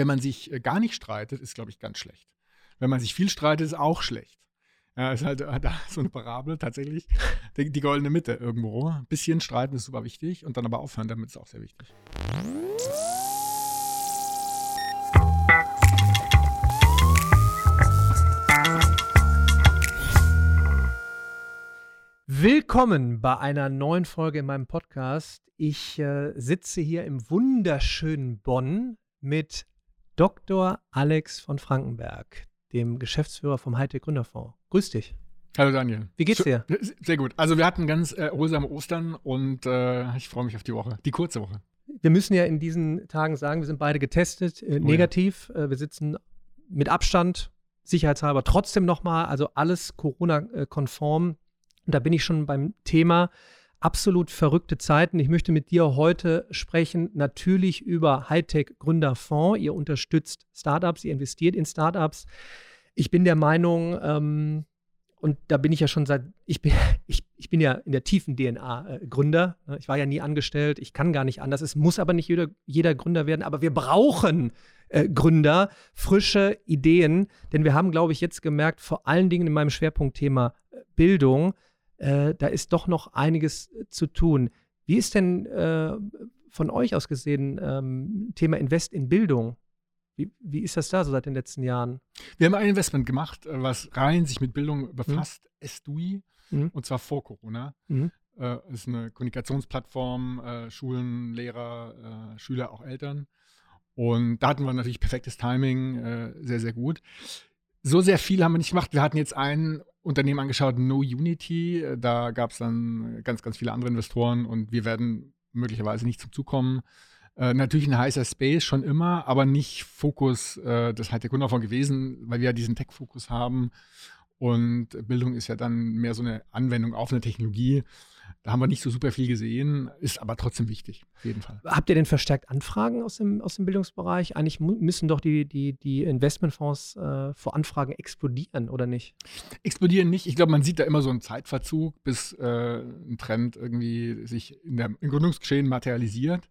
wenn man sich äh, gar nicht streitet, ist, glaube ich, ganz schlecht. Wenn man sich viel streitet, ist auch schlecht. Ja, ist halt da so eine Parabel tatsächlich. Die, die goldene Mitte irgendwo. Ein bisschen streiten ist super wichtig und dann aber aufhören damit ist auch sehr wichtig. Willkommen bei einer neuen Folge in meinem Podcast. Ich äh, sitze hier im wunderschönen Bonn mit Dr. Alex von Frankenberg, dem Geschäftsführer vom Hightech Gründerfonds. Grüß dich. Hallo Daniel. Wie geht's dir? Sehr gut. Also wir hatten ganz äh, erholsame Ostern und äh, ich freue mich auf die Woche, die kurze Woche. Wir müssen ja in diesen Tagen sagen, wir sind beide getestet, äh, negativ. Oh ja. Äh, wir sitzen mit Abstand, sicherheitshalber trotzdem nochmal, also alles Corona-konform und da bin ich schon beim Thema absolut verrückte Zeiten. Ich möchte mit dir heute sprechen, natürlich über Hightech Gründerfonds. Ihr unterstützt Startups, ihr investiert in Startups. Ich bin der Meinung, ähm, und da bin ich ja schon seit, ich bin, ich, ich bin ja in der tiefen DNA äh, Gründer. Ich war ja nie angestellt, ich kann gar nicht anders. Es muss aber nicht jeder, jeder Gründer werden, aber wir brauchen äh, Gründer, frische Ideen, denn wir haben, glaube ich, jetzt gemerkt, vor allen Dingen in meinem Schwerpunktthema äh, Bildung, äh, da ist doch noch einiges äh, zu tun. Wie ist denn äh, von euch aus gesehen ähm, Thema Invest in Bildung? Wie, wie, ist das da so seit den letzten Jahren? Wir haben ein Investment gemacht, äh, was rein sich mit Bildung mhm. befasst, mhm. SDUI, mhm. und zwar vor Corona. Mhm. Äh, ist eine Kommunikationsplattform, äh, Schulen, Lehrer, äh, Schüler, auch Eltern. Und da hatten wir natürlich perfektes Timing, sehr, sehr gut. So sehr viel haben wir nicht gemacht. Wir hatten jetzt ein Unternehmen angeschaut, No Unity. Da gab es dann ganz, ganz viele andere Investoren und wir werden möglicherweise nicht zum Zug kommen. Äh, natürlich ein heißer Space schon immer, aber nicht Fokus äh, des Hightech Gründerfonds gewesen, weil wir ja diesen Tech-Fokus haben. Und Bildung ist ja dann mehr so eine Anwendung auf eine Technologie. Da haben wir nicht so super viel gesehen, ist aber trotzdem wichtig, auf jeden Fall. Habt ihr denn verstärkt Anfragen aus dem, aus dem Bildungsbereich? Eigentlich müssen doch die, die, die Investmentfonds äh, vor Anfragen explodieren, oder nicht? Explodieren nicht. Ich glaube, man sieht da immer so einen Zeitverzug, bis äh, ein Trend irgendwie sich in der, im Gründungsgeschehen materialisiert.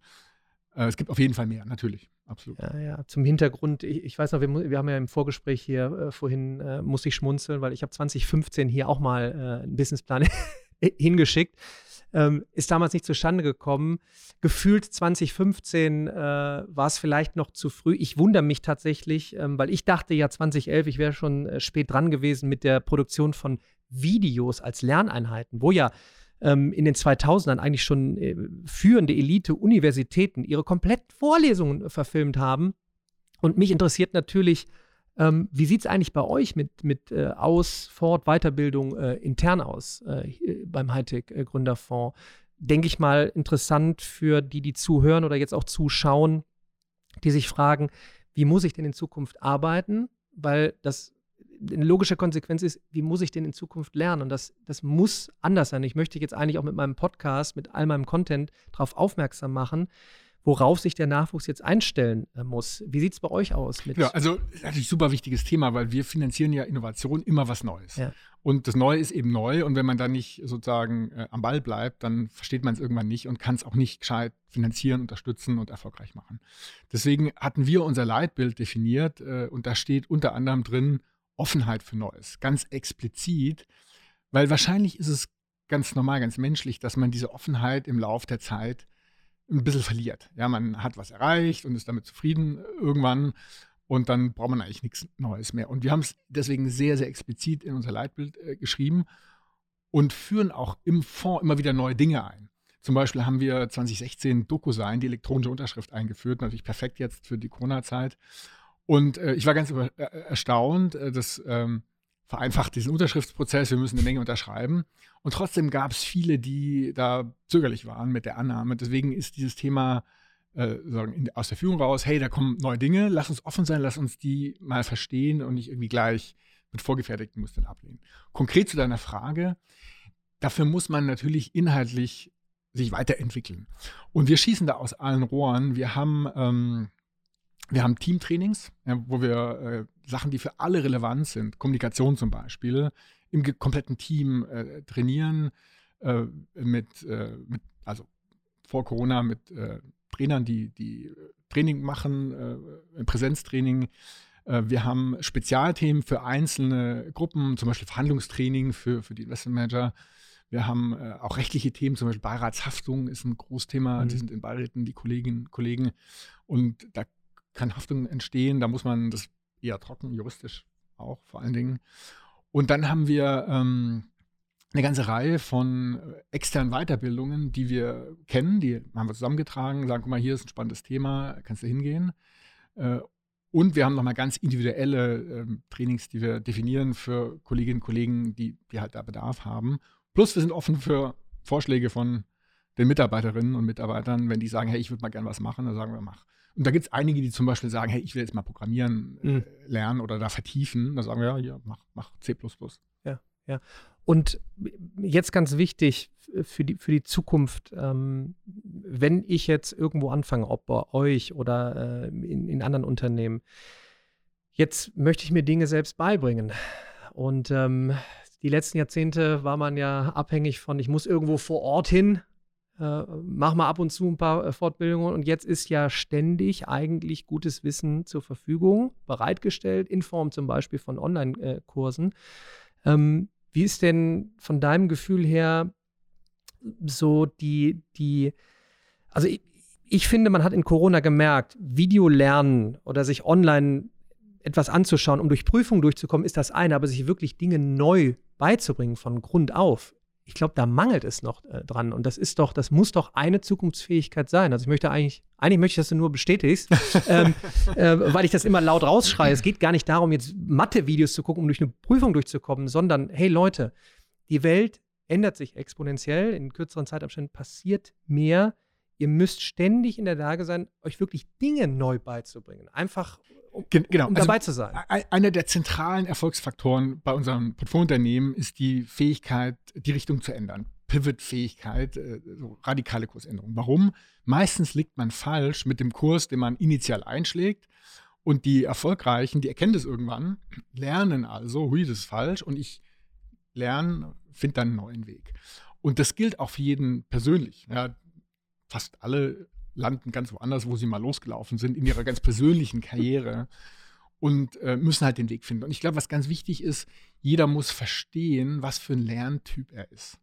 Äh, es gibt auf jeden Fall mehr, natürlich. Absolut. Ja, ja, zum Hintergrund, ich, ich weiß noch, wir, wir, haben ja im Vorgespräch hier äh, vorhin, äh, muss ich schmunzeln, weil ich habe 2015 hier auch mal äh, einen Businessplan hingeschickt. Ähm, ist damals nicht zustande gekommen. Gefühlt 2015 äh, war es vielleicht noch zu früh. Ich wundere mich tatsächlich, ähm, weil ich dachte ja 2011, ich wäre schon äh, spät dran gewesen mit der Produktion von Videos als Lerneinheiten, wo ja ähm, in den 2000ern eigentlich schon äh, führende Elite-Universitäten ihre komplett Vorlesungen verfilmt haben. Und mich interessiert natürlich, ähm, wie sieht es eigentlich bei euch mit, mit äh, Aus-, Fort-, Weiterbildung äh, intern aus äh, beim Hightech-Gründerfonds? Denke ich mal interessant für die, die zuhören oder jetzt auch zuschauen, die sich fragen, wie muss ich denn in Zukunft arbeiten? Weil das eine logische Konsequenz ist, wie muss ich denn in Zukunft lernen? Und das, das muss anders sein. Ich möchte jetzt eigentlich auch mit meinem Podcast, mit all meinem Content darauf aufmerksam machen, worauf sich der Nachwuchs jetzt einstellen äh, muss. Wie sieht es bei euch aus? ja, also natürlich super wichtiges Thema, weil wir finanzieren ja Innovation immer was Neues. Ja. Und das Neue ist eben neu und wenn man da nicht sozusagen äh, am Ball bleibt, dann versteht man es irgendwann nicht und kann es auch nicht gescheit finanzieren, unterstützen und erfolgreich machen. Deswegen hatten wir unser Leitbild definiert äh, und da steht unter anderem drin Offenheit für Neues, ganz explizit, weil wahrscheinlich ist es ganz normal, ganz menschlich, dass man diese Offenheit im Laufe der Zeit ein bisschen verliert. Ja, man hat was erreicht und ist damit zufrieden irgendwann und dann braucht man eigentlich nichts Neues mehr. Und wir haben es deswegen sehr, sehr explizit in unser Leitbild äh, geschrieben und führen auch im Fonds immer wieder neue Dinge ein. Zum Beispiel haben wir 2016 DocuSign, die elektronische Unterschrift, eingeführt, natürlich perfekt jetzt für die Corona-Zeit. Und äh, ich war ganz über, äh, erstaunt, äh, das ähm, vereinfacht diesen Unterschriftsprozess, wir müssen eine Menge unterschreiben. Und trotzdem gab es viele, die da zögerlich waren mit der Annahme. Deswegen ist dieses Thema äh, in, aus der Führung raus, hey, da kommen neue Dinge, lass uns offen sein, lass uns die mal verstehen und nicht irgendwie gleich mit vorgefertigten Mustern ablehnen. Konkret zu deiner Frage, dafür muss man natürlich inhaltlich sich weiterentwickeln. Und wir schießen da aus allen Rohren. Wir haben, ähm, wir haben Teamtrainings, wo wir äh, Sachen, die für alle relevant sind, Kommunikation zum Beispiel, im kompletten Team äh, trainieren, äh, mit, äh, mit, also vor Corona mit äh, Trainern, die, die Training machen, äh, Präsenztraining. Wir haben Spezialthemen für einzelne Gruppen, zum Beispiel Verhandlungstraining für, für die Investmentmanager. Wir haben auch rechtliche Themen, zum Beispiel Beiratshaftung ist ein Großthema. Mhm. Die sind in Beiräten die Kolleginnen und Kollegen. Und da kann Haftung entstehen. Da muss man das eher trocken, juristisch auch vor allen Dingen. Und dann haben wir ähm, eine ganze Reihe von äh, externen Weiterbildungen, die wir kennen, die haben wir zusammengetragen, sagen, guck mal, hier ist ein spannendes Thema, kannst du hingehen. Äh, und wir haben nochmal ganz individuelle ähm, Trainings, die wir definieren für Kolleginnen und Kollegen, die, die halt da Bedarf haben. Plus wir sind offen für Vorschläge von den Mitarbeiterinnen und Mitarbeitern, wenn die sagen, hey, ich würde mal gerne was machen, dann sagen wir, mach. Und da gibt es einige, die zum Beispiel sagen, hey, ich will jetzt mal Programmieren äh, mhm. lernen oder da vertiefen. Da sagen wir, ja, ja mach, mach C. Ja, ja. Und jetzt ganz wichtig für die, für die Zukunft, ähm, wenn ich jetzt irgendwo anfange, ob bei euch oder äh, in, in anderen Unternehmen, jetzt möchte ich mir Dinge selbst beibringen. Und ähm, die letzten Jahrzehnte war man ja abhängig von, ich muss irgendwo vor Ort hin, äh, mach mal ab und zu ein paar äh, Fortbildungen. Und jetzt ist ja ständig eigentlich gutes Wissen zur Verfügung, bereitgestellt, in Form zum Beispiel von Online-Kursen. Ähm, wie ist denn von deinem Gefühl her so die, die, also ich, ich finde, man hat in Corona gemerkt, Videolernen oder sich online etwas anzuschauen, um durch Prüfungen durchzukommen, ist das eine, aber sich wirklich Dinge neu beizubringen von Grund auf, ich glaube, da mangelt es noch äh, dran. Und das ist doch, das muss doch eine Zukunftsfähigkeit sein. Also ich möchte eigentlich, eigentlich möchte ich, dass du nur bestätigst, ähm, äh, weil ich das immer laut rausschreie. Es geht gar nicht darum, jetzt Mathe-Videos zu gucken, um durch eine Prüfung durchzukommen, sondern, hey Leute, die Welt ändert sich exponentiell, in kürzeren Zeitabständen passiert mehr. Ihr müsst ständig in der Lage sein, euch wirklich Dinge neu beizubringen. Einfach um, genau. um dabei also, zu sein. Einer der zentralen Erfolgsfaktoren bei unserem Portfoliounternehmen ist die Fähigkeit, die Richtung zu ändern. Pivot-Fähigkeit, äh, so radikale Kursänderungen. Warum? Meistens liegt man falsch mit dem Kurs, den man initial einschlägt. Und die Erfolgreichen, die erkennen das irgendwann, lernen also, hui, das ist falsch. Und ich lerne, finde dann einen neuen Weg. Und das gilt auch für jeden persönlich. Ja, fast alle landen ganz woanders, wo sie mal losgelaufen sind, in ihrer ganz persönlichen Karriere und äh, müssen halt den Weg finden. Und ich glaube, was ganz wichtig ist, jeder muss verstehen, was für ein Lerntyp er ist.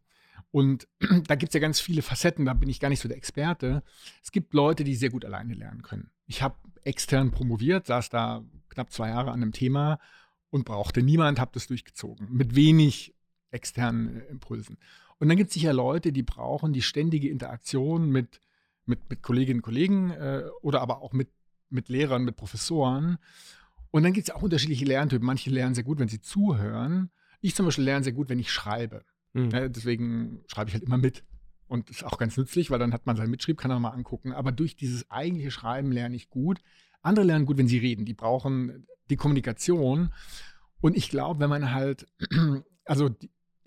Und da gibt es ja ganz viele Facetten, da bin ich gar nicht so der Experte. Es gibt Leute, die sehr gut alleine lernen können. Ich habe extern promoviert, saß da knapp zwei Jahre an einem Thema und brauchte niemand, habe das durchgezogen, mit wenig externen äh, Impulsen. Und dann gibt es sicher Leute, die brauchen die ständige Interaktion mit mit, mit Kolleginnen und Kollegen äh, oder aber auch mit, mit Lehrern, mit Professoren. Und dann gibt es auch unterschiedliche Lerntypen. Manche lernen sehr gut, wenn sie zuhören. Ich zum Beispiel lerne sehr gut, wenn ich schreibe. Mhm. Ja, deswegen schreibe ich halt immer mit. Und das ist auch ganz nützlich, weil dann hat man seinen Mitschrieb, kann er mal angucken. Aber durch dieses eigentliche Schreiben lerne ich gut. Andere lernen gut, wenn sie reden. Die brauchen die Kommunikation. Und ich glaube, wenn man halt, also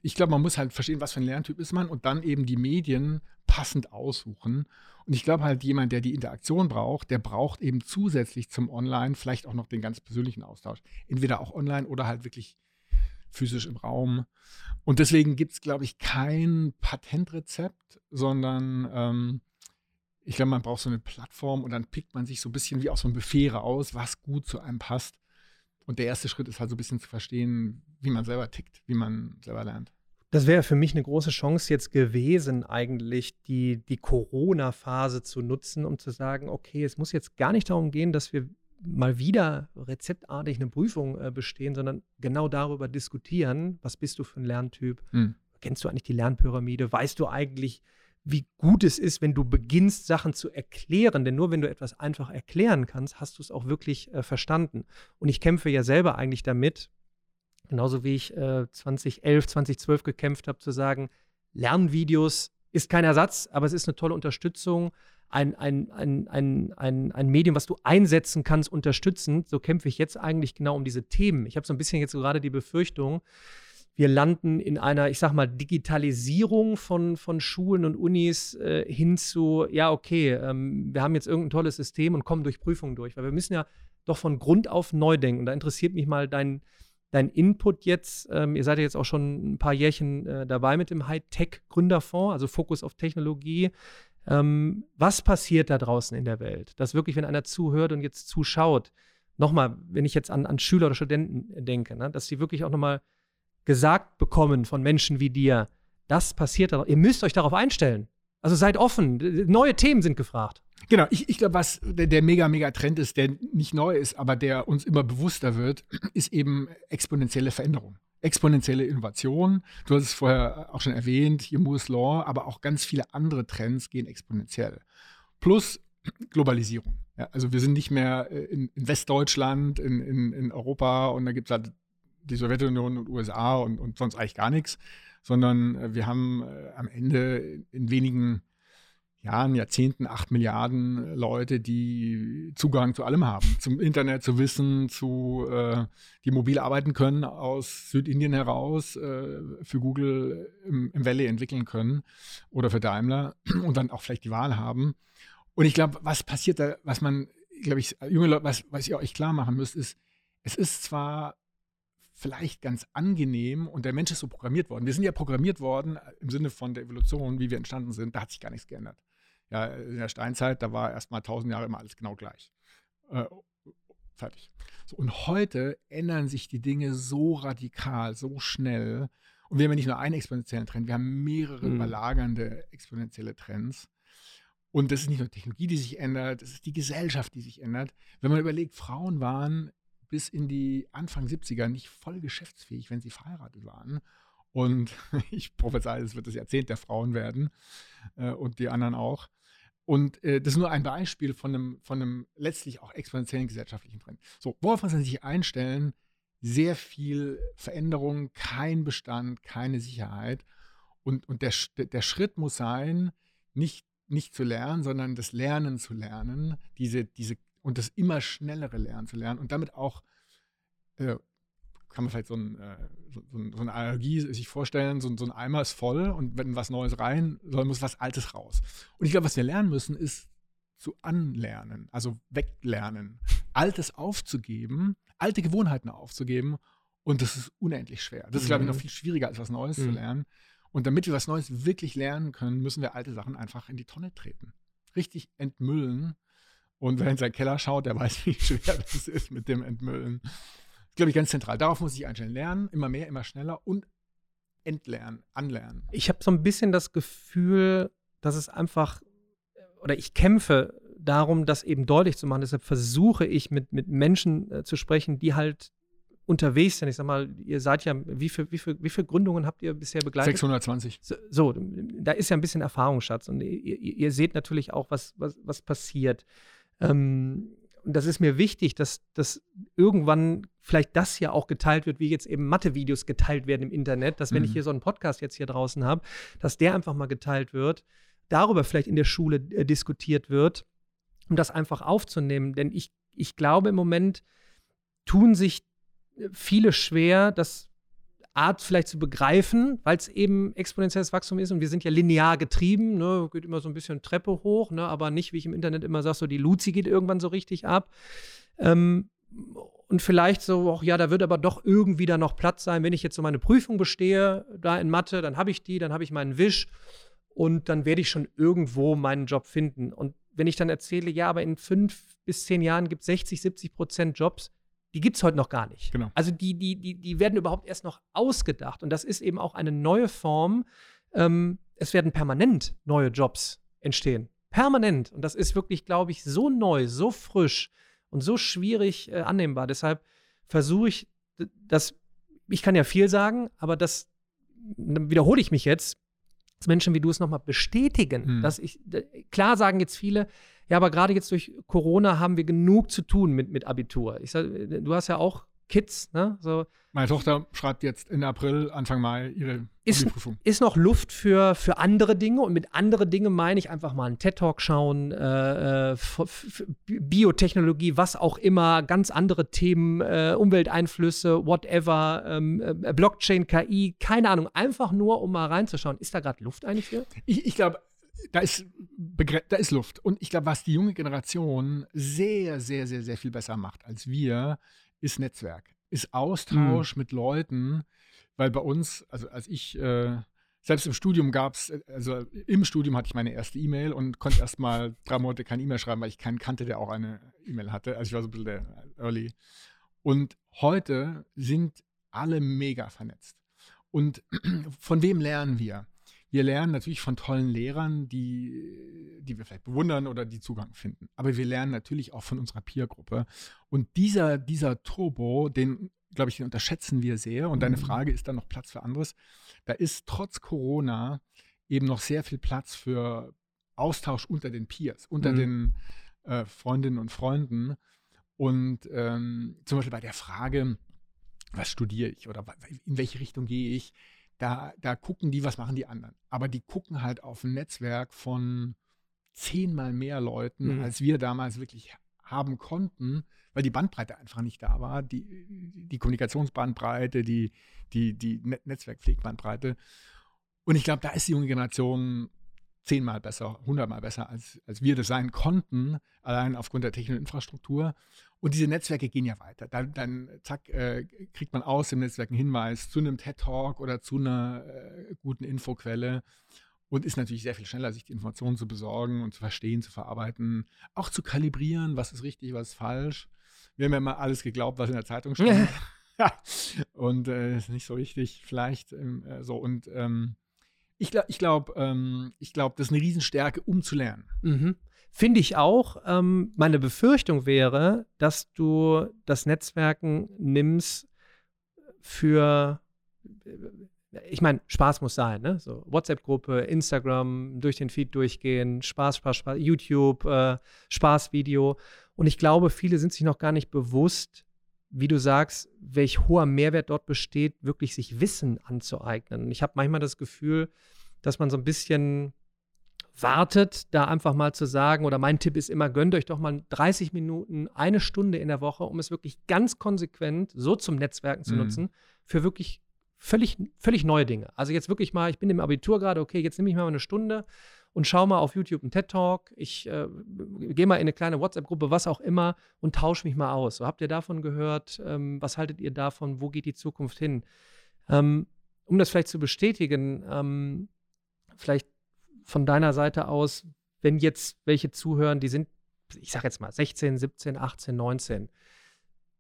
ich glaube, man muss halt verstehen, was für ein Lerntyp ist man und dann eben die Medien passend aussuchen. Und ich glaube halt, jemand, der die Interaktion braucht, der braucht eben zusätzlich zum Online vielleicht auch noch den ganz persönlichen Austausch. Entweder auch online oder halt wirklich physisch im Raum. Und deswegen gibt es, glaube ich, kein Patentrezept, sondern ähm, ich glaube, man braucht so eine Plattform und dann pickt man sich so ein bisschen wie aus so einem Buffet raus, was gut zu einem passt. Und der erste Schritt ist halt so ein bisschen zu verstehen, wie man selber tickt, wie man selber lernt. Das wäre für mich eine große Chance jetzt gewesen, eigentlich die, die Corona-Phase zu nutzen, um zu sagen, okay, es muss jetzt gar nicht darum gehen, dass wir mal wieder rezeptartig eine Prüfung äh, bestehen, sondern genau darüber diskutieren, was bist du für ein Lerntyp? Mhm. Kennst du eigentlich die Lernpyramide? Weißt du eigentlich, wie gut es ist, wenn du beginnst, Sachen zu erklären? Denn nur wenn du etwas einfach erklären kannst, hast du es auch wirklich äh, verstanden. Und ich kämpfe ja selber eigentlich damit, Genauso wie ich äh, 2011, 2012 gekämpft habe, zu sagen, Lernvideos ist kein Ersatz, aber es ist eine tolle Unterstützung, ein, ein, ein, ein, ein, ein Medium, was du einsetzen kannst, unterstützend. So kämpfe ich jetzt eigentlich genau um diese Themen. Ich habe so ein bisschen jetzt gerade die Befürchtung, wir landen in einer, ich sag mal, Digitalisierung von, von Schulen und Unis äh, hin zu, ja, okay, ähm, wir haben jetzt irgendein tolles System und kommen durch Prüfungen durch. Weil wir müssen ja doch von Grund auf neu denken. Da interessiert mich mal dein, dein Input jetzt? Ähm, ihr seid ja jetzt auch schon ein paar Jährchen äh, dabei mit dem Hightech-Gründerfonds, also Fokus auf Technologie. Ähm, was passiert da draußen in der Welt? Dass wirklich, wenn einer zuhört und jetzt zuschaut, nochmal, wenn ich jetzt an, an Schüler oder Studenten denke, ne, dass sie wirklich auch nochmal gesagt bekommen von Menschen wie dir, das passiert da. Ihr müsst euch darauf einstellen. Also seid offen. Neue Themen sind gefragt. Genau, ich, ich glaube, was der, der, mega, mega Trend ist, der nicht neu ist, aber der uns immer bewusster wird, ist eben exponentielle Veränderung. Exponentielle Innovation. Du hast es vorher auch schon erwähnt, hier Moore's Law, aber auch ganz viele andere Trends gehen exponentiell. Plus Globalisierung. Ja, also wir sind nicht mehr äh, in, in Westdeutschland, in, in, in, Europa und da gibt es halt die Sowjetunion und USA und, und sonst eigentlich gar nichts, sondern äh, wir haben äh, am Ende in wenigen Jahren, Jahrzehnten acht Milliarden Leute, die Zugang zu allem haben, zum Internet, zu Wissen, zu äh, die mobil arbeiten können aus Südindien heraus, äh, für Google im, im Valley entwickeln können oder für Daimler und dann auch vielleicht die Wahl haben. Und ich glaube, was passiert da, was man, glaube ich, junge Leute, was, was ihr euch klar machen müsst, ist, es ist zwar vielleicht ganz angenehm und der Mensch ist so programmiert worden. Wir sind ja programmiert worden im Sinne von der Evolution, wie wir entstanden sind, da hat sich gar nichts geändert. Ja, in der Steinzeit, da war erst mal tausend Jahre immer alles genau gleich. Äh, fertig. So, und heute ändern sich die Dinge so radikal, so schnell. Und wir haben ja nicht nur einen exponentiellen Trend, wir haben mehrere mhm. überlagernde exponentielle Trends. Und das ist nicht nur Technologie, die sich ändert, das ist die Gesellschaft, die sich ändert. Wenn man überlegt, Frauen waren bis in die Anfang 70er nicht voll geschäftsfähig, wenn sie verheiratet waren. Und ich prophezei, es wird das Jahrzehnt der Frauen werden äh, und die anderen auch. Und äh, das ist nur ein Beispiel von einem, von einem letztlich auch exponentiellen gesellschaftlichen Trend. So, worauf muss man sich einstellen? Sehr viel Veränderung, kein Bestand, keine Sicherheit. Und, und der, der Schritt muss sein, nicht, nicht zu lernen, sondern das Lernen zu lernen, diese, diese und das immer schnellere Lernen zu lernen und damit auch, äh, kann man vielleicht so, ein, äh, so, so, eine Allergie sich vorstellen, so, so, ein Eimer ist voll und wenn was Neues rein soll, muss was Altes raus. Und ich glaube, was wir lernen müssen, ist zu anlernen, also weglernen, Altes aufzugeben, alte Gewohnheiten aufzugeben und das ist unendlich schwer. Das ist, glaube ich, noch mhm. viel schwieriger, als was Neues mhm. zu lernen. Und damit wir was Neues wirklich lernen können, müssen wir alte Sachen einfach in die Tonne treten. Richtig entmüllen und wer in seinen Keller schaut, der weiß, wie schwer das ist mit dem Entmüllen. Das ist, glaube ich, ganz zentral. Darauf muss ich einstellen. Lernen, immer mehr, immer schneller und entlernen, anlernen. Ich habe so ein bisschen das Gefühl, dass es einfach, oder ich kämpfe darum, das eben deutlich zu machen. Deshalb versuche ich mit, mit Menschen äh, zu sprechen, die halt unterwegs sind. Ich sag mal, ihr seid ja, wie viele wie viel, wie viel Gründungen habt ihr bisher begleitet? 620. So, so da ist ja ein bisschen Erfahrungsschatz und ihr, ihr seht natürlich auch, was, was, was passiert. Ähm, und das ist mir wichtig, dass, dass irgendwann vielleicht das ja auch geteilt wird, wie jetzt eben Mathe-Videos geteilt werden im Internet, dass wenn ich mhm. hier so einen Podcast jetzt hier draußen habe, dass der einfach mal geteilt wird, darüber vielleicht in der Schule äh, diskutiert wird, um das einfach aufzunehmen. Denn ich, ich glaube, im Moment tun sich äh, viele schwer, das Art vielleicht zu begreifen, weil es eben exponentielles Wachstum ist und wir sind ja linear getrieben, ne, geht immer so ein bisschen Treppe hoch, ne, aber nicht, wie ich im Internet immer sage, so die Luzi geht irgendwann so richtig ab. Ähm, und vielleicht so, ach ja, da wird aber doch irgendwie da noch Platz sein, wenn ich jetzt so meine Prüfung bestehe, da in Mathe, dann habe ich die, dann habe ich meinen Wisch und dann werde ich schon irgendwo meinen Job finden. Und wenn ich dann erzähle, ja, aber in fünf bis zehn Jahren gibt es 60, 70 Prozent Jobs, die gibt es heute noch gar nicht. Genau. Also die, die, die, die werden überhaupt erst noch ausgedacht. Und das ist eben auch eine neue Form. Ähm, es werden permanent neue Jobs entstehen. Permanent. Und das ist wirklich, glaube ich, so neu, so frisch und so schwierig äh, annehmbar. Deshalb versuche ich, das, ich kann ja viel sagen, aber das wiederhole ich mich jetzt, dass Menschen wie du es nochmal bestätigen. Hm. Dass ich, klar sagen jetzt viele, ja, aber gerade jetzt durch Corona haben wir genug zu tun mit, mit Abitur. Ich sag, du hast ja auch Kids, ne? So. Meine Tochter schreibt jetzt in April, Anfang Mai ihre ist, Prüfung. Ist noch Luft für, für andere Dinge und mit andere Dinge meine ich einfach mal einen TED-Talk schauen, äh, äh Biotechnologie, was auch immer, ganz andere Themen, äh, Umwelteinflüsse, whatever, ähm, äh, Blockchain, KI, keine Ahnung, einfach nur, um mal reinzuschauen. Ist da gerade Luft eigentlich für? Ich, ich glaube, da ist, da ist Luft. Und ich glaube, was die junge Generation sehr, sehr, sehr, sehr viel besser macht als wir, ist Netzwerk, ist Austausch mhm. mit Leuten, weil bei uns, also als ich äh, selbst im Studium gab es, also im Studium hatte ich meine erste E-Mail und konnte erst mal drei Monate keine E-Mail schreiben, weil ich keinen kannte, der auch eine E-Mail hatte. Also ich war so ein bisschen der Early. Und heute sind alle mega vernetzt. Und von wem lernen wir? Wir lernen natürlich von tollen Lehrern, die, die wir vielleicht bewundern oder die Zugang finden. Aber wir lernen natürlich auch von unserer Peergruppe. Und dieser, dieser Turbo, den, glaube ich, den unterschätzen wir sehr. Und deine mhm. Frage, ist da noch Platz für anderes? Da ist trotz Corona eben noch sehr viel Platz für Austausch unter den Peers, unter mhm. den äh, Freundinnen und Freunden. Und ähm, zum Beispiel bei der Frage, was studiere ich oder in welche Richtung gehe ich, da, da gucken die, was machen die anderen. Aber die gucken halt auf ein Netzwerk von zehnmal mehr Leuten, mhm. als wir damals wirklich haben konnten, weil die Bandbreite einfach nicht da war, die, die Kommunikationsbandbreite, die, die, die Netzwerkpflegbandbreite. Und ich glaube, da ist die junge Generation zehnmal besser, hundertmal besser, als, als wir das sein konnten, allein aufgrund der technischen Infrastruktur. Und diese Netzwerke gehen ja weiter. Dann, dann zack, äh, kriegt man aus dem Netzwerk einen Hinweis zu einem TED-Talk oder zu einer äh, guten Infoquelle und ist natürlich sehr viel schneller, sich die Informationen zu besorgen und zu verstehen, zu verarbeiten, auch zu kalibrieren, was ist richtig, was ist falsch. Wir haben ja mal alles geglaubt, was in der Zeitung steht. und äh, ist nicht so richtig, vielleicht ähm, äh, so. Und ähm, ich glaube, ich glaube, ähm, ich glaube, das ist eine Riesenstärke, um zu lernen. Mhm. Finde ich auch. Ähm, meine Befürchtung wäre, dass du das Netzwerken nimmst für, äh, ich meine, Spaß muss sein, ne? So WhatsApp-Gruppe, Instagram, durch den Feed durchgehen, Spaß, Spaß, Spaß, YouTube, äh, Spaßvideo. Und ich glaube, viele sind sich noch gar nicht bewusst, wie du sagst, welch hoher Mehrwert dort besteht, wirklich sich Wissen anzueignen. Ich habe manchmal das Gefühl, dass man so ein bisschen wartet, da einfach mal zu sagen, oder mein Tipp ist immer, gönnt euch doch mal 30 Minuten, eine Stunde in der Woche, um es wirklich ganz konsequent so zum Netzwerken zu mhm. nutzen, für wirklich völlig, völlig neue Dinge. Also jetzt wirklich mal, ich bin im Abitur gerade, okay, jetzt nehme ich mal eine Stunde und schau mal auf YouTube einen TED-Talk. Ich äh, gehe mal in eine kleine WhatsApp-Gruppe, was auch immer, und tausche mich mal aus. So, habt ihr davon gehört? Ähm, was haltet ihr davon? Wo geht die Zukunft hin? Ähm, um das vielleicht zu bestätigen, ähm, vielleicht von deiner Seite aus, wenn jetzt welche zuhören, die sind, ich sage jetzt mal 16, 17, 18, 19.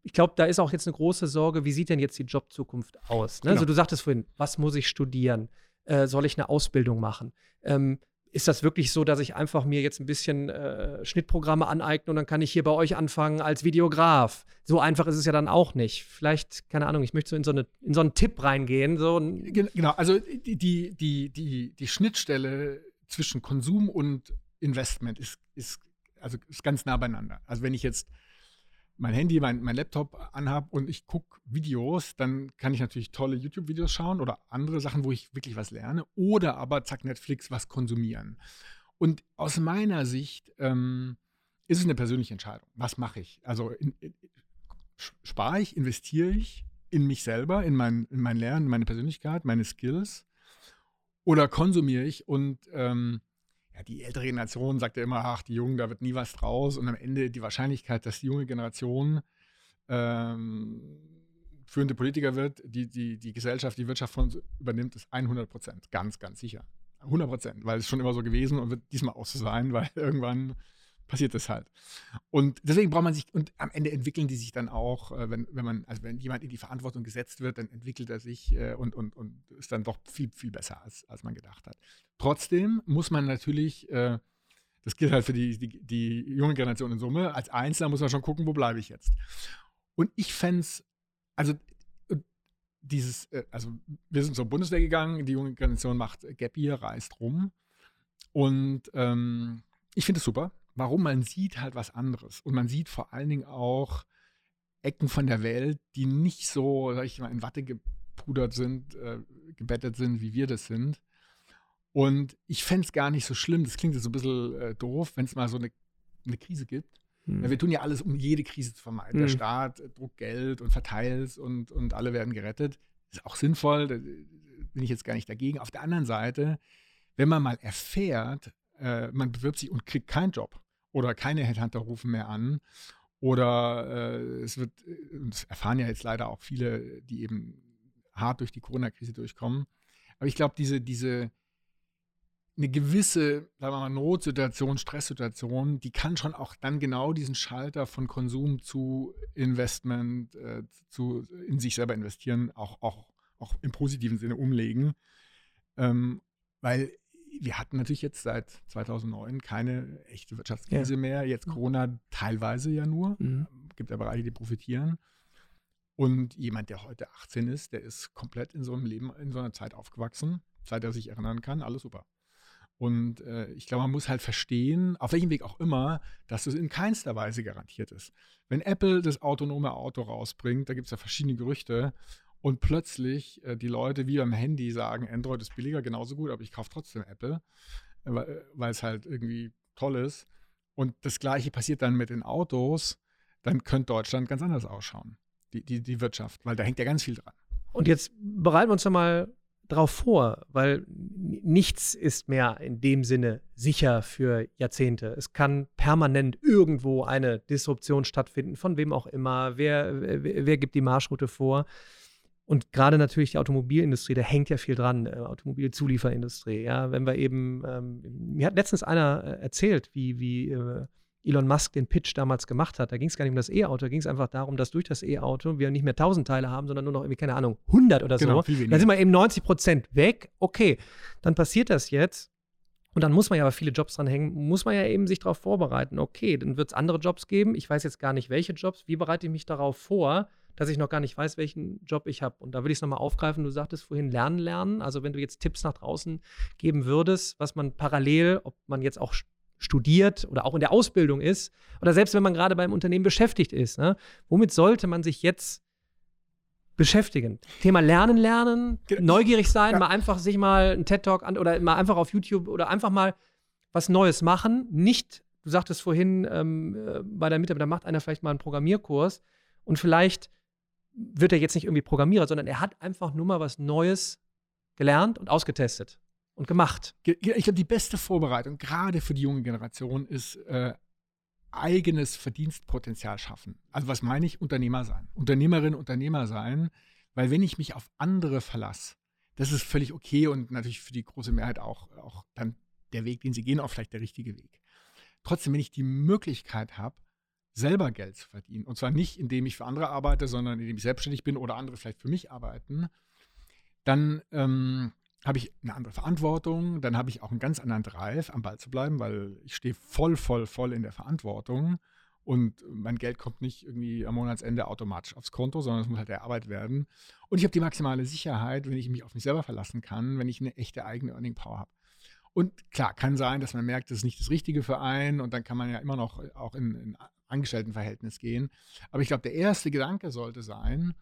Ich glaube, da ist auch jetzt eine große Sorge, wie sieht denn jetzt die Jobzukunft aus? Ne? Also genau. Also du sagtest vorhin, was muss ich studieren? Äh, soll ich eine Ausbildung machen? Ähm, ist das wirklich so, dass ich einfach mir jetzt ein bisschen äh, Schnittprogramme aneigne und dann kann ich hier bei euch anfangen als Videograf? So einfach ist es ja dann auch nicht. Vielleicht, keine Ahnung, ich möchte so in so, eine, in so einen Tipp reingehen. So genau, also die, die, die, die Schnittstelle zwischen Konsum und Investment ist, ist, also ist ganz nah beieinander. Also wenn ich jetzt mein Handy, mein, mein Laptop anhabe und ich gucke Videos, dann kann ich natürlich tolle YouTube-Videos schauen oder andere Sachen, wo ich wirklich was lerne. Oder aber, zack, Netflix, was konsumieren. Und aus meiner Sicht ähm, ist es eine persönliche Entscheidung. Was mache ich? Also in, in, spare ich, investiere ich in mich selber, in mein, in mein Lernen, in meine Persönlichkeit, meine Skills? Oder konsumiere ich und ähm, ja, die ältere Generation sagt ja immer, ach, die Jungen, da wird nie was draus. Und am Ende die Wahrscheinlichkeit, dass die junge Generation ähm, führende Politiker wird, die, die die Gesellschaft, die Wirtschaft von uns übernimmt, ist 100 Prozent. Ganz, ganz sicher. 100 Prozent, weil es schon immer so gewesen und wird diesmal auch so sein, weil irgendwann passiert das halt. Und deswegen braucht man sich, und am Ende entwickeln die sich dann auch, äh, wenn, wenn man, also wenn jemand in die Verantwortung gesetzt wird, dann entwickelt er sich äh, und, und, und ist dann doch viel, viel besser, als, als man gedacht hat. Trotzdem muss man natürlich, äh, das gilt halt für die, die, die junge Generation in Summe, als Einzelner muss man schon gucken, wo bleibe ich jetzt. Und ich fände es, also dieses, also wir sind zur Bundeswehr gegangen, die junge Generation macht Gap Year, reist rum. Und ähm, ich finde es super. Warum? Man sieht halt was anderes. Und man sieht vor allen Dingen auch Ecken von der Welt, die nicht so, sag ich mal, in Watte gepudert sind, äh, gebettet sind, wie wir das sind. Und ich fände es gar nicht so schlimm, das klingt jetzt so ein bisschen äh, doof, wenn es mal so eine, eine Krise gibt. Hm. Ja, wir tun ja alles, um jede Krise zu vermeiden. Hm. Der Staat druckt Geld und verteilt es und, und alle werden gerettet. Ist auch sinnvoll, da bin ich jetzt gar nicht dagegen. Auf der anderen Seite, wenn man mal erfährt, äh, man bewirbt sich und kriegt keinen Job oder keine Headhunter rufen mehr an oder äh, es wird, das erfahren ja jetzt leider auch viele, die eben hart durch die Corona-Krise durchkommen. Aber ich glaube, diese, diese, eine gewisse, sagen wir mal, Notsituation, Stresssituation, die kann schon auch dann genau diesen Schalter von Konsum zu Investment, äh, zu in sich selber investieren, auch, auch, auch im positiven Sinne umlegen. Ähm, weil wir hatten natürlich jetzt seit 2009 keine echte Wirtschaftskrise ja. mehr. Jetzt Corona teilweise ja nur. Mhm. Gibt ja Bereiche, die profitieren. Und jemand, der heute 18 ist, der ist komplett in so einem Leben, in so einer Zeit aufgewachsen, seit er sich erinnern kann. Alles super. Und äh, ich glaube, man muss halt verstehen, auf welchem Weg auch immer, dass es in keinster Weise garantiert ist. Wenn Apple das autonome Auto rausbringt, da gibt es ja verschiedene Gerüchte, und plötzlich äh, die Leute wie beim Handy sagen, Android ist billiger, genauso gut, aber ich kaufe trotzdem Apple, äh, weil es halt irgendwie toll ist. Und das gleiche passiert dann mit den Autos, dann könnte Deutschland ganz anders ausschauen, die, die, die Wirtschaft, weil da hängt ja ganz viel dran. Und jetzt bereiten wir uns mal drauf vor, weil nichts ist mehr in dem Sinne sicher für Jahrzehnte. Es kann permanent irgendwo eine Disruption stattfinden, von wem auch immer, wer, wer, wer gibt die Marschroute vor. Und gerade natürlich die Automobilindustrie, da hängt ja viel dran, äh, Automobilzulieferindustrie. Ja, wenn wir eben, ähm, mir hat letztens einer äh, erzählt, wie, wie äh, Elon Musk den Pitch damals gemacht hat. Da ging es gar nicht um das E-Auto, da ging es einfach darum, dass durch das E-Auto wir nicht mehr 1000 Teile haben, sondern nur noch irgendwie, keine Ahnung, 100 oder genau, so. Dann sind wir eben 90 Prozent weg. Okay, dann passiert das jetzt. Und dann muss man ja aber viele Jobs dranhängen, muss man ja eben sich darauf vorbereiten. Okay, dann wird es andere Jobs geben. Ich weiß jetzt gar nicht, welche Jobs. Wie bereite ich mich darauf vor, dass ich noch gar nicht weiß, welchen Job ich habe? Und da will ich es nochmal aufgreifen. Du sagtest vorhin Lernen, Lernen. Also wenn du jetzt Tipps nach draußen geben würdest, was man parallel, ob man jetzt auch studiert oder auch in der Ausbildung ist oder selbst wenn man gerade beim Unternehmen beschäftigt ist. Ne? Womit sollte man sich jetzt beschäftigen? Thema Lernen, Lernen, neugierig sein, ja. mal einfach sich mal einen TED-Talk an oder mal einfach auf YouTube oder einfach mal was Neues machen. Nicht, du sagtest vorhin, ähm, äh, bei der Mitarbeiter macht einer vielleicht mal einen Programmierkurs und vielleicht wird er jetzt nicht irgendwie Programmierer, sondern er hat einfach nur mal was Neues gelernt und ausgetestet und gemacht. Ich glaube, die beste Vorbereitung, gerade für die junge Generation, ist äh, eigenes Verdienstpotenzial schaffen. Also was meine ich? Unternehmer sein. Unternehmerin, Unternehmer sein. Weil wenn ich mich auf andere verlasse, das ist völlig okay und natürlich für die große Mehrheit auch, auch dann der Weg, den sie gehen, auch vielleicht der richtige Weg. Trotzdem, wenn ich die Möglichkeit habe, selber Geld zu verdienen, und zwar nicht, indem ich für andere arbeite, sondern indem ich selbstständig bin oder andere vielleicht für mich arbeiten, dann ähm, habe ich eine andere Verantwortung, dann habe ich auch einen ganz anderen Drive, am Ball zu bleiben, weil ich stehe voll, voll, voll in der Verantwortung. Und mein Geld kommt nicht irgendwie am Monatsende automatisch aufs Konto, sondern es muss halt erarbeitet werden. Und ich habe die maximale Sicherheit, wenn ich mich auf mich selber verlassen kann, wenn ich eine echte eigene Earning Power habe. Und klar, kann sein, dass man merkt, das ist nicht das Richtige für einen. Und dann kann man ja immer noch auch in, in Angestelltenverhältnis gehen. Aber ich glaube, der erste Gedanke sollte sein,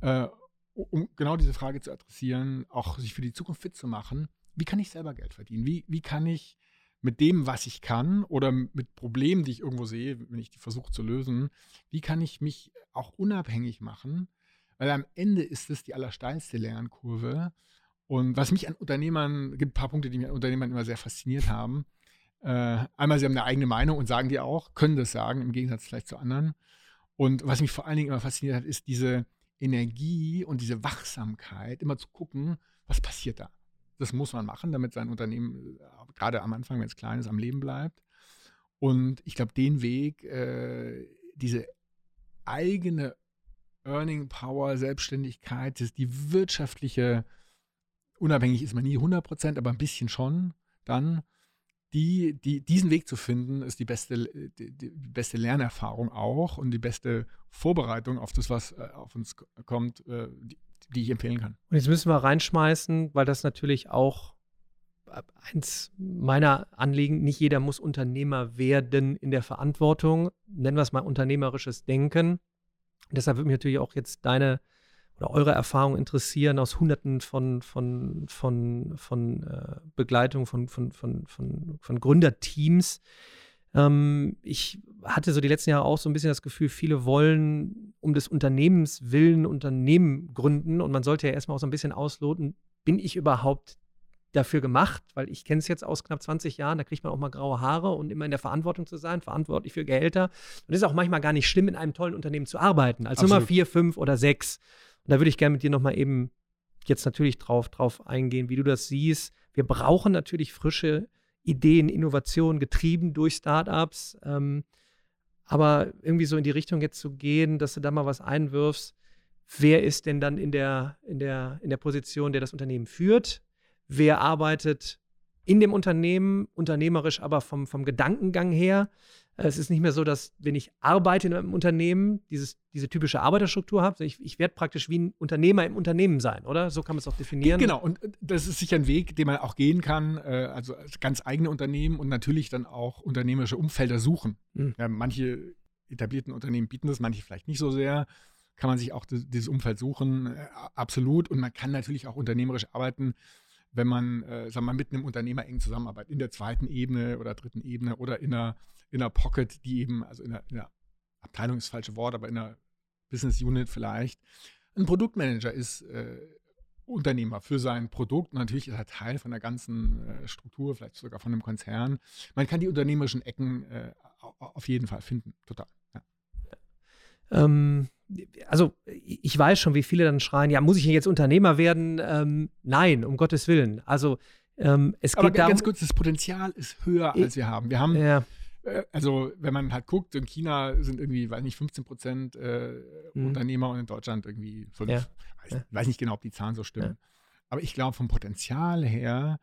äh, um genau diese Frage zu adressieren, auch sich für die Zukunft fit zu machen, wie kann ich selber Geld verdienen? Wie, wie kann ich mit dem, was ich kann oder mit Problemen, die ich irgendwo sehe, wenn ich die versuche zu lösen, wie kann ich mich auch unabhängig machen? Weil am Ende ist es die allersteilste Lernkurve. Und was mich an Unternehmern, gibt ein paar Punkte, die mich an Unternehmern immer sehr fasziniert haben. Äh, einmal, sie haben eine eigene Meinung und sagen die auch, können das sagen, im Gegensatz vielleicht zu anderen. Und was mich vor allen Dingen immer fasziniert hat, ist diese, Energie und diese Wachsamkeit, immer zu gucken, was passiert da. Das muss man machen, damit sein Unternehmen, äh, gerade am Anfang, wenn es klein ist, am Leben bleibt. Und ich glaube, den Weg, äh, diese eigene Earning Power, Selbstständigkeit, das, die wirtschaftliche, unabhängig ist man nie 100 Prozent, aber ein bisschen schon, dann die, die, diesen Weg zu finden, ist die beste, die, die, beste Lernerfahrung auch und die beste Vorbereitung auf das, was äh, auf uns kommt, äh, die, die, ich empfehlen kann. Und jetzt müssen wir reinschmeißen, weil das natürlich auch eins meiner Anliegen, nicht jeder muss Unternehmer werden in der Verantwortung, nennen wir es mal unternehmerisches Denken. deshalb würde mich natürlich auch jetzt deine oder eure Erfahrungen interessieren aus hunderten von, von, von, von äh, Begleitung von, von, von, von, von Gründerteams. Ähm, ich hatte so die letzten Jahre auch so ein bisschen das Gefühl, viele wollen um des Unternehmens willen Unternehmen gründen und man sollte ja erstmal auch so ein bisschen ausloten, bin ich überhaupt dafür gemacht, weil ich kenne es jetzt aus knapp 20 Jahren, da kriegt man auch mal graue Haare und immer in der Verantwortung zu sein, verantwortlich für Gehälter. Und es ist auch manchmal gar nicht schlimm, in einem tollen Unternehmen zu arbeiten, als Absolut. Nummer vier, fünf oder sechs. Und da würde ich gerne mit dir nochmal eben jetzt natürlich drauf, drauf eingehen, wie du das siehst. Wir brauchen natürlich frische Ideen, Innovationen, getrieben durch Startups. Ähm, aber irgendwie so in die Richtung jetzt zu gehen, dass du da mal was einwirfst, wer ist denn dann in der, in der, in der Position, der das Unternehmen führt? Wer arbeitet in dem Unternehmen, unternehmerisch, aber vom, vom Gedankengang her? Es ist nicht mehr so, dass wenn ich arbeite in einem Unternehmen, dieses, diese typische Arbeiterstruktur habe, ich, ich werde praktisch wie ein Unternehmer im Unternehmen sein, oder? So kann man es auch definieren. Genau, und äh, das ist sicher ein Weg, den man auch gehen kann, äh, also ganz eigene Unternehmen und natürlich dann auch unternehmerische Umfelder suchen. Mhm. Ja, manche etablierten Unternehmen bieten das, manche vielleicht nicht so sehr. Kann man sich auch dieses Umfeld suchen, äh, absolut. Und man kann natürlich auch unternehmerisch arbeiten, wenn man, äh, sagen wir mal, mit einem Unternehmer eng zusammenarbeitet, in der zweiten Ebene oder dritten Ebene oder in einer in einer Pocket, die eben, also in einer, in einer Abteilung ist das falsche Wort, aber in einer Business Unit vielleicht. Ein Produktmanager ist äh, Unternehmer für sein Produkt. Und natürlich ist er Teil von der ganzen äh, Struktur, vielleicht sogar von einem Konzern. Man kann die unternehmerischen Ecken äh, auf jeden Fall finden, total. Ja. Ähm, also ich weiß schon, wie viele dann schreien, ja, muss ich jetzt Unternehmer werden? Ähm, nein, um Gottes Willen. Also ähm, es geht Aber darum, ganz kurz, das Potenzial ist höher, als wir haben. Wir haben ja. Äh, also wenn man halt guckt, in China sind irgendwie, weiß nicht, 15 Prozent äh, mhm. Unternehmer und in Deutschland irgendwie 5. Ja. Weiß, ja. weiß, nicht genau, ob die Zahlen so stimmen. Ja. Aber ich glaube, vom Potenzial her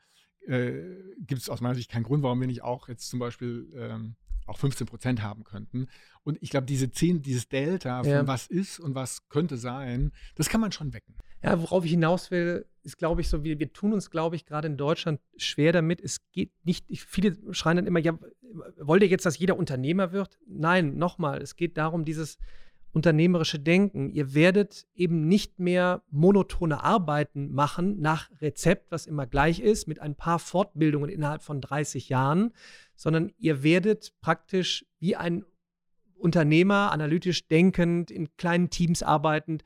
äh, gibt es aus meiner Sicht keinen Grund, warum wir nicht auch jetzt zum Beispiel ähm, auch 15 Prozent haben könnten. Und ich glaube, diese 10, dieses Delta von was ist und was könnte sein, das kann man schon wecken. Ja, worauf ich hinaus will, ist, glaube ich, so, wir, wir tun uns, glaube ich, gerade in Deutschland schwer damit. Es geht nicht, viele schreien dann immer, ja, wollt ihr jetzt, dass jeder Unternehmer wird? Nein, nochmal, es geht darum, dieses unternehmerische Denken. Ihr werdet eben nicht mehr monotone Arbeiten machen nach Rezept, was immer gleich ist, mit ein paar Fortbildungen innerhalb von 30 Jahren, sondern ihr werdet praktisch wie ein Unternehmer, analytisch denkend, in kleinen Teams arbeitend,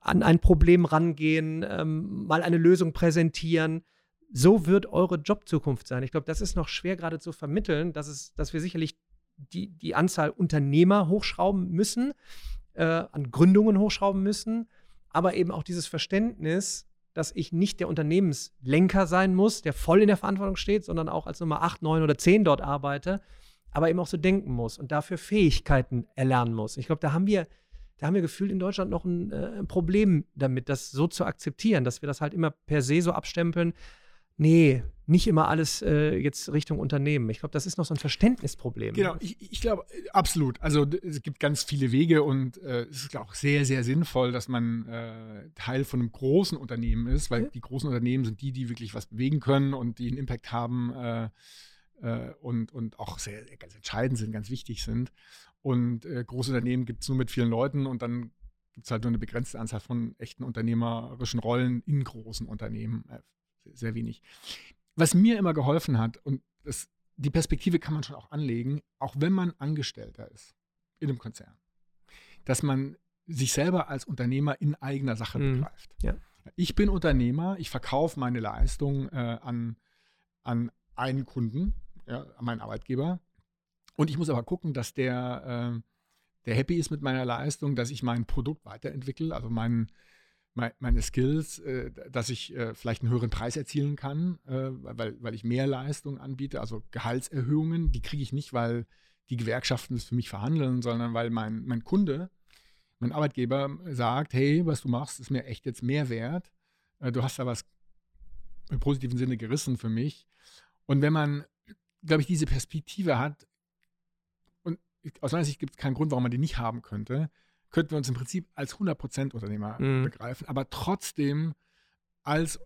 an ein Problem rangehen, ähm, mal eine Lösung präsentieren. So wird eure Jobzukunft sein. Ich glaube, das ist noch schwer gerade zu vermitteln, dass, es, dass wir sicherlich die, die Anzahl Unternehmer hochschrauben müssen, äh, an Gründungen hochschrauben müssen, aber eben auch dieses Verständnis, dass ich nicht der Unternehmenslenker sein muss, der voll in der Verantwortung steht, sondern auch als Nummer 8, 9 oder 10 dort arbeite, aber eben auch so denken muss und dafür Fähigkeiten erlernen muss. Ich glaube, da haben wir da haben wir gefühlt in Deutschland noch ein, äh, ein, Problem damit, das so zu akzeptieren, dass wir das halt immer per se so abstempeln. Nee, nicht immer alles äh, jetzt Richtung Unternehmen. Ich glaube, das ist noch so ein Verständnisproblem. Genau, ich, ich glaube, absolut. Also es gibt ganz viele Wege und äh, es ist auch sehr, sehr sinnvoll, dass man äh, Teil von einem großen Unternehmen ist, weil ja. die großen Unternehmen sind die, die wirklich was bewegen können und die einen Impact haben äh, äh, und, und auch sehr, ganz entscheidend sind, ganz wichtig sind. Und äh, große Unternehmen gibt es nur mit vielen Leuten und dann gibt es halt nur eine begrenzte Anzahl von echten unternehmerischen Rollen in großen Unternehmen. Äh, sehr wenig. Was mir immer geholfen hat, und das, die Perspektive kann man schon auch anlegen, auch wenn man Angestellter ist in einem Konzern, dass man sich selber als Unternehmer in eigener Sache mhm. begreift. Ja. Ich bin Unternehmer, ich verkaufe meine Leistung äh, an, an einen Kunden, ja, an meinen Arbeitgeber. Und ich muss aber gucken, dass der, äh, der happy ist mit meiner Leistung, dass ich mein Produkt weiterentwickle, also mein, mein, meine Skills, äh, dass ich äh, vielleicht einen höheren Preis erzielen kann, äh, weil, weil ich mehr Leistung anbiete, also Gehaltserhöhungen, die kriege ich nicht, weil die Gewerkschaften es für mich verhandeln, sondern weil mein, mein Kunde, mein Arbeitgeber sagt, hey, was du machst, ist mir echt jetzt mehr wert. Du hast da was im positiven Sinne gerissen für mich. Und wenn man, glaube ich, diese Perspektive hat, aus meiner Sicht gibt es keinen Grund, warum man die nicht haben könnte, könnten wir uns im Prinzip als 100% Unternehmer mhm. begreifen, aber trotzdem als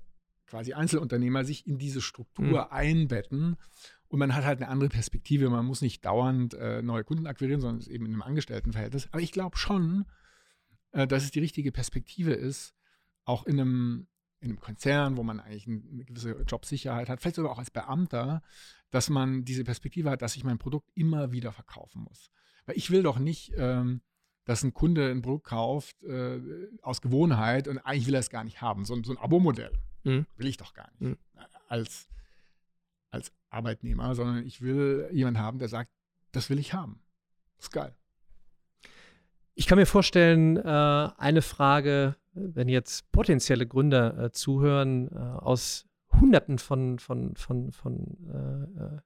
quasi Einzelunternehmer sich in diese Struktur mhm. einbetten und man hat halt eine andere Perspektive. Man muss nicht dauernd äh, neue Kunden akquirieren, sondern ist eben in einem Angestelltenverhältnis. Aber ich glaube schon, äh, dass es die richtige Perspektive ist, auch in einem, in einem Konzern, wo man eigentlich eine gewisse Jobsicherheit hat, vielleicht sogar auch als Beamter, dass man diese Perspektive hat, dass ich mein Produkt immer wieder verkaufen muss. Weil ich will doch nicht, ähm, dass ein Kunde ein Produkt kauft äh, aus Gewohnheit und eigentlich will er es gar nicht haben. So, so ein Abo-Modell mhm. will ich doch gar nicht mhm. als, als Arbeitnehmer, sondern ich will jemanden haben, der sagt, das will ich haben. Das ist geil. Ich kann mir vorstellen, äh, eine Frage, wenn jetzt potenzielle Gründer äh, zuhören, äh, aus Hunderten von, von, von, von äh, äh,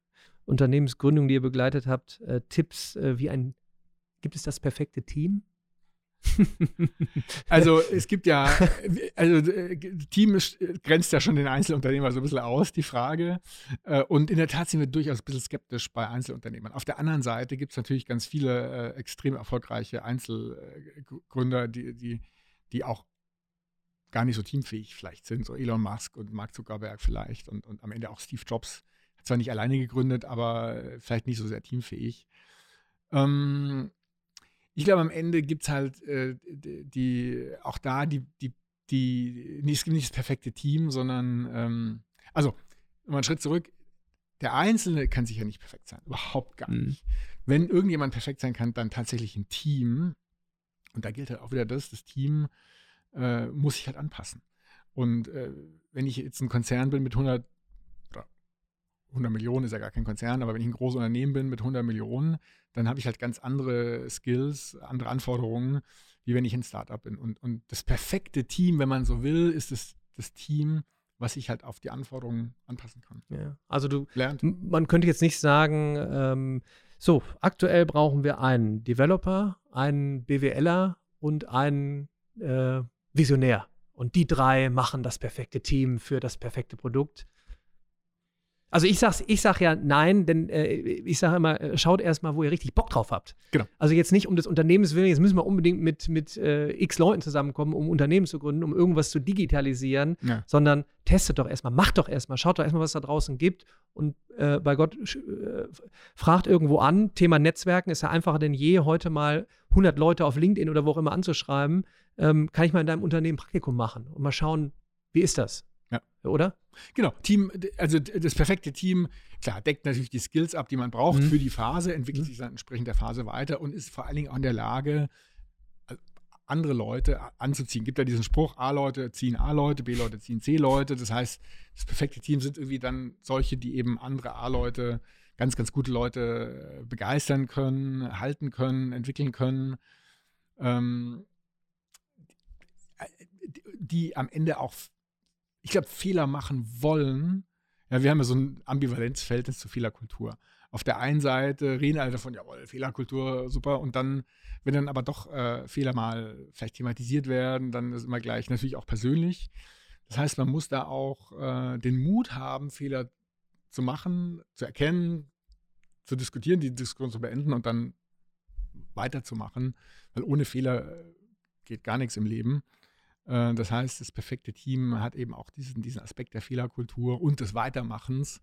Unternehmensgründungen, die ihr begleitet habt, Tipps, wie ein, gibt es das perfekte Team? also es gibt ja, also Team grenzt ja schon den Einzelunternehmer so ein bisschen aus, die Frage. Äh, und in der Tat sind wir durchaus ein bisschen skeptisch bei Einzelunternehmern. Auf der anderen Seite gibt es natürlich ganz viele äh, extrem erfolgreiche Einzelgründer, die, die, die auch gar nicht so teamfähig vielleicht sind, so Elon Musk und Mark Zuckerberg vielleicht und, und am Ende auch Steve Jobs. Hat zwar nicht alleine gegründet, aber vielleicht nicht so sehr teamfähig. Ähm, ich glaube, am Ende gibt es halt äh, die, auch da die, die, die, nicht, nicht das perfekte Team, sondern, ähm, also, mal einen Schritt zurück, der Einzelne kann sicher nicht perfekt sein, überhaupt gar mhm. nicht. Wenn irgendjemand perfekt sein kann, dann tatsächlich ein Team. Und da gilt halt auch wieder das, das Team äh, muss sich halt anpassen. Und äh, wenn ich jetzt ein Konzern bin mit 100 100 Millionen ist ja gar kein Konzern, aber wenn ich ein großes Unternehmen bin mit 100 Millionen, dann habe ich halt ganz andere Skills, andere Anforderungen, wie wenn ich ein Startup bin. Und, und das perfekte Team, wenn man so will, ist das, das Team, was sich halt auf die Anforderungen anpassen kann. Ja. Also du lernt. Man könnte jetzt nicht sagen, ähm, so, aktuell brauchen wir einen Developer, einen BWLer und einen äh, Visionär. Und die drei machen das perfekte Team für das perfekte Produkt. Also ich sag's, ich sag ja nein, denn äh, ich sage immer, äh, schaut erstmal, wo ihr richtig Bock drauf habt. Genau. Also jetzt nicht um des Unternehmens willen, jetzt müssen wir unbedingt mit, mit äh, x Leuten zusammenkommen, um Unternehmen zu gründen, um irgendwas zu digitalisieren, ja. sondern testet doch erstmal, macht doch erstmal, schaut doch erstmal, was da draußen gibt und äh, bei Gott äh, fragt irgendwo an. Thema Netzwerken ist ja einfacher denn je, heute mal 100 Leute auf LinkedIn oder wo auch immer anzuschreiben. Ähm, kann ich mal in deinem Unternehmen Praktikum machen und mal schauen, wie ist das? Ja. Oder? Genau, Team, also das perfekte Team, klar, deckt natürlich die Skills ab, die man braucht mhm. für die Phase, entwickelt mhm. sich dann entsprechend der Phase weiter und ist vor allen Dingen auch in der Lage, äh, andere Leute anzuziehen. Gibt ja diesen Spruch, A-Leute ziehen A-Leute, B-Leute ziehen C-Leute. Das heißt, das perfekte Team sind irgendwie dann solche, die eben andere A-Leute, ganz, ganz gute Leute äh, begeistern können, halten können, entwickeln können. Ähm, die am Ende auch ich glaube, Fehler machen wollen. Ja, wir haben ja so ein Ambivalenzverhältnis zu Fehlerkultur. Auf der einen Seite reden alle davon, jawohl, Fehlerkultur, super. Und dann, wenn dann aber doch äh, Fehler mal vielleicht thematisiert werden, dann ist immer gleich natürlich auch persönlich. Das heißt, man muss da auch äh, den Mut haben, Fehler zu machen, zu erkennen, zu diskutieren, die Diskussion zu beenden und dann weiterzumachen. Weil ohne Fehler äh, geht gar nichts im Leben. Äh, das heißt, das perfekte Team hat eben auch diesen, diesen Aspekt der Fehlerkultur und des Weitermachens,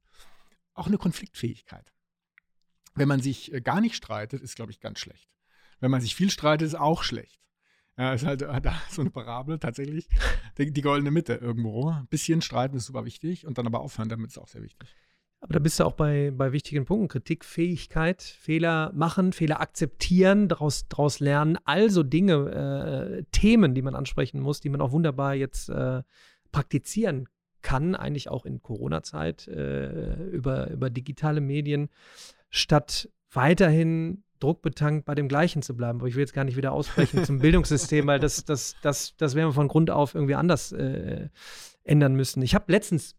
auch eine Konfliktfähigkeit. Wenn man sich äh, gar nicht streitet, ist, glaube ich, ganz schlecht. Wenn man sich viel streitet, ist auch schlecht. Ja, ist halt äh, da so eine Parabel tatsächlich. Die, die goldene Mitte irgendwo. Ein bisschen streiten ist super wichtig und dann aber aufhören damit ist auch sehr wichtig. Aber da bist du auch bei, bei wichtigen Punkten. Kritikfähigkeit, Fehler machen, Fehler akzeptieren, daraus, daraus lernen. Also Dinge, äh, Themen, die man ansprechen muss, die man auch wunderbar jetzt äh, praktizieren kann, eigentlich auch in Corona-Zeit äh, über, über digitale Medien, statt weiterhin druckbetankt bei dem Gleichen zu bleiben. Aber ich will jetzt gar nicht wieder aussprechen zum Bildungssystem, weil das, das, das, das werden wir von Grund auf irgendwie anders äh, ändern müssen. Ich habe letztens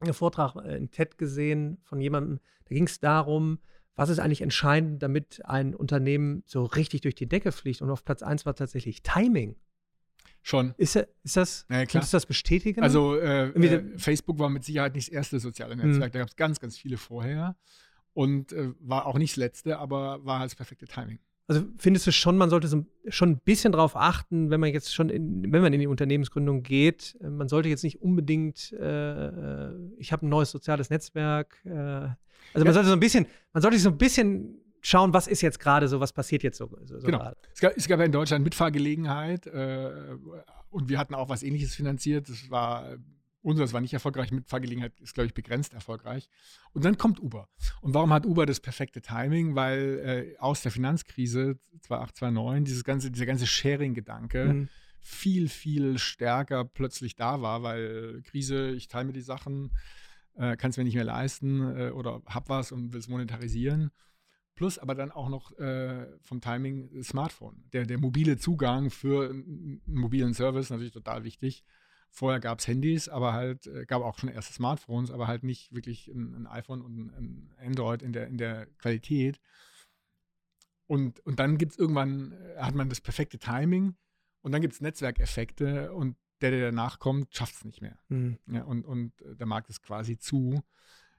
einen Vortrag äh, in TED gesehen von jemandem, da ging es darum, was ist eigentlich entscheidend, damit ein Unternehmen so richtig durch die Decke fliegt. Und auf Platz 1 war tatsächlich Timing. Schon. Ist, ist das, ja, klar. du das bestätigen? Also äh, äh, Facebook war mit Sicherheit nicht das erste soziale Netzwerk. Mhm. Da gab es ganz, ganz viele vorher. Und äh, war auch nicht das letzte, aber war halt das perfekte Timing. Also findest du schon, man sollte so schon ein bisschen darauf achten, wenn man jetzt schon, in, wenn man in die Unternehmensgründung geht, äh, man sollte jetzt nicht unbedingt, äh, äh ich habe ein neues soziales Netzwerk. Äh, also ja. man sollte so ein bisschen, man sollte so ein bisschen schauen, was ist jetzt gerade so, was passiert jetzt so. so genau. Es gab, es gab, ja in Deutschland Mitfahrgelegenheit äh, und wir hatten auch was Ähnliches finanziert. Das war Unseres war nicht erfolgreich, mit Fahrgelegenheit ist, glaube ich, begrenzt erfolgreich. Und dann kommt Uber. Und warum hat Uber das perfekte Timing? Weil äh, aus der Finanzkrise 2008, 2009 dieses ganze, dieser ganze Sharing-Gedanke mhm. viel, viel stärker plötzlich da war, weil Krise, ich teile mir die Sachen, äh, kann es mir nicht mehr leisten äh, oder hab was und will es monetarisieren. plus aber dann auch noch äh, vom Timing Smartphone. Der, der mobile Zugang für einen mobilen Service natürlich total wichtig. Vorher gab es Handys, aber halt, äh, gab auch schon erste Smartphones, aber halt nicht wirklich ein, ein iPhone und ein Android in der, in der Qualität. Und, und dann gibt es irgendwann, äh, hat man das perfekte Timing und dann gibt es Netzwerkeffekte und der, der danach kommt, schafft es nicht mehr. Mhm. Ja, und, und äh, der Markt ist quasi zu.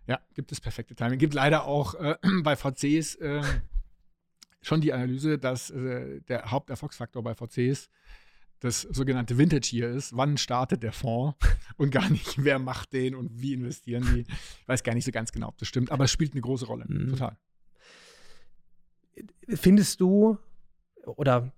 Ja, gibt es perfekte Timing. Gibt leider auch äh, bei VCs äh, schon die Analyse, dass äh, der Haupterfolgsfaktor bei VCs das sogenannte Vintage hier ist. Wann startet der Fonds und gar nicht, wer macht den und wie investieren die. Ich weiß gar nicht so ganz genau, ob das stimmt, aber es spielt eine große Rolle. Mhm. Total. Findest du oder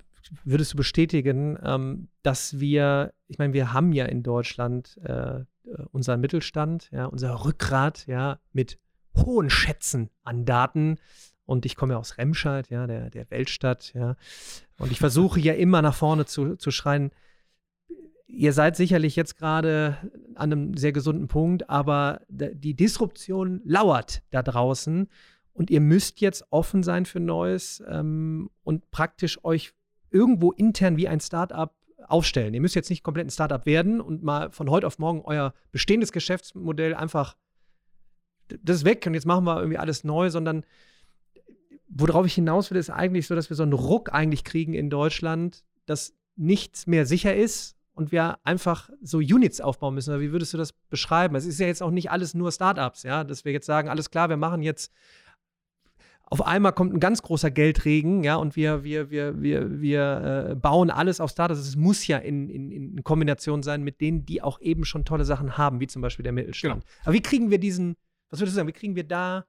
würdest du bestätigen, ähm, dass wir, ich meine, wir haben ja in Deutschland äh, unseren Mittelstand, ja, unser Rückgrat, ja, mit hohen Schätzen an Daten. Und ich komme ja aus Remscheid, ja, der, der Weltstadt, ja. Und ich versuche ja immer nach vorne zu, zu schreien. Ihr seid sicherlich jetzt gerade an einem sehr gesunden Punkt, aber die Disruption lauert da draußen und ihr müsst jetzt offen sein für Neues ähm, und praktisch euch irgendwo intern wie ein Startup aufstellen. Ihr müsst jetzt nicht komplett ein Startup werden und mal von heute auf morgen euer bestehendes Geschäftsmodell einfach, das ist weg und jetzt machen wir irgendwie alles neu, sondern worauf ich hinaus will, ist eigentlich so, dass wir so einen Ruck eigentlich kriegen in Deutschland, dass nichts mehr sicher ist und wir einfach so Units aufbauen müssen. Wie würdest du das beschreiben? Es ist ja jetzt auch nicht alles nur Startups, ja, dass wir jetzt sagen, alles klar, wir machen jetzt auf einmal kommt ein ganz großer Geldregen, ja, und wir, wir, wir, wir, wir äh, bauen alles auf Startups. Es muss ja in, in, in Kombination sein mit denen, die auch eben schon tolle Sachen haben, wie zum Beispiel der Mittelstand. Genau. Aber wie kriegen wir diesen, was würdest du sagen, wie kriegen wir da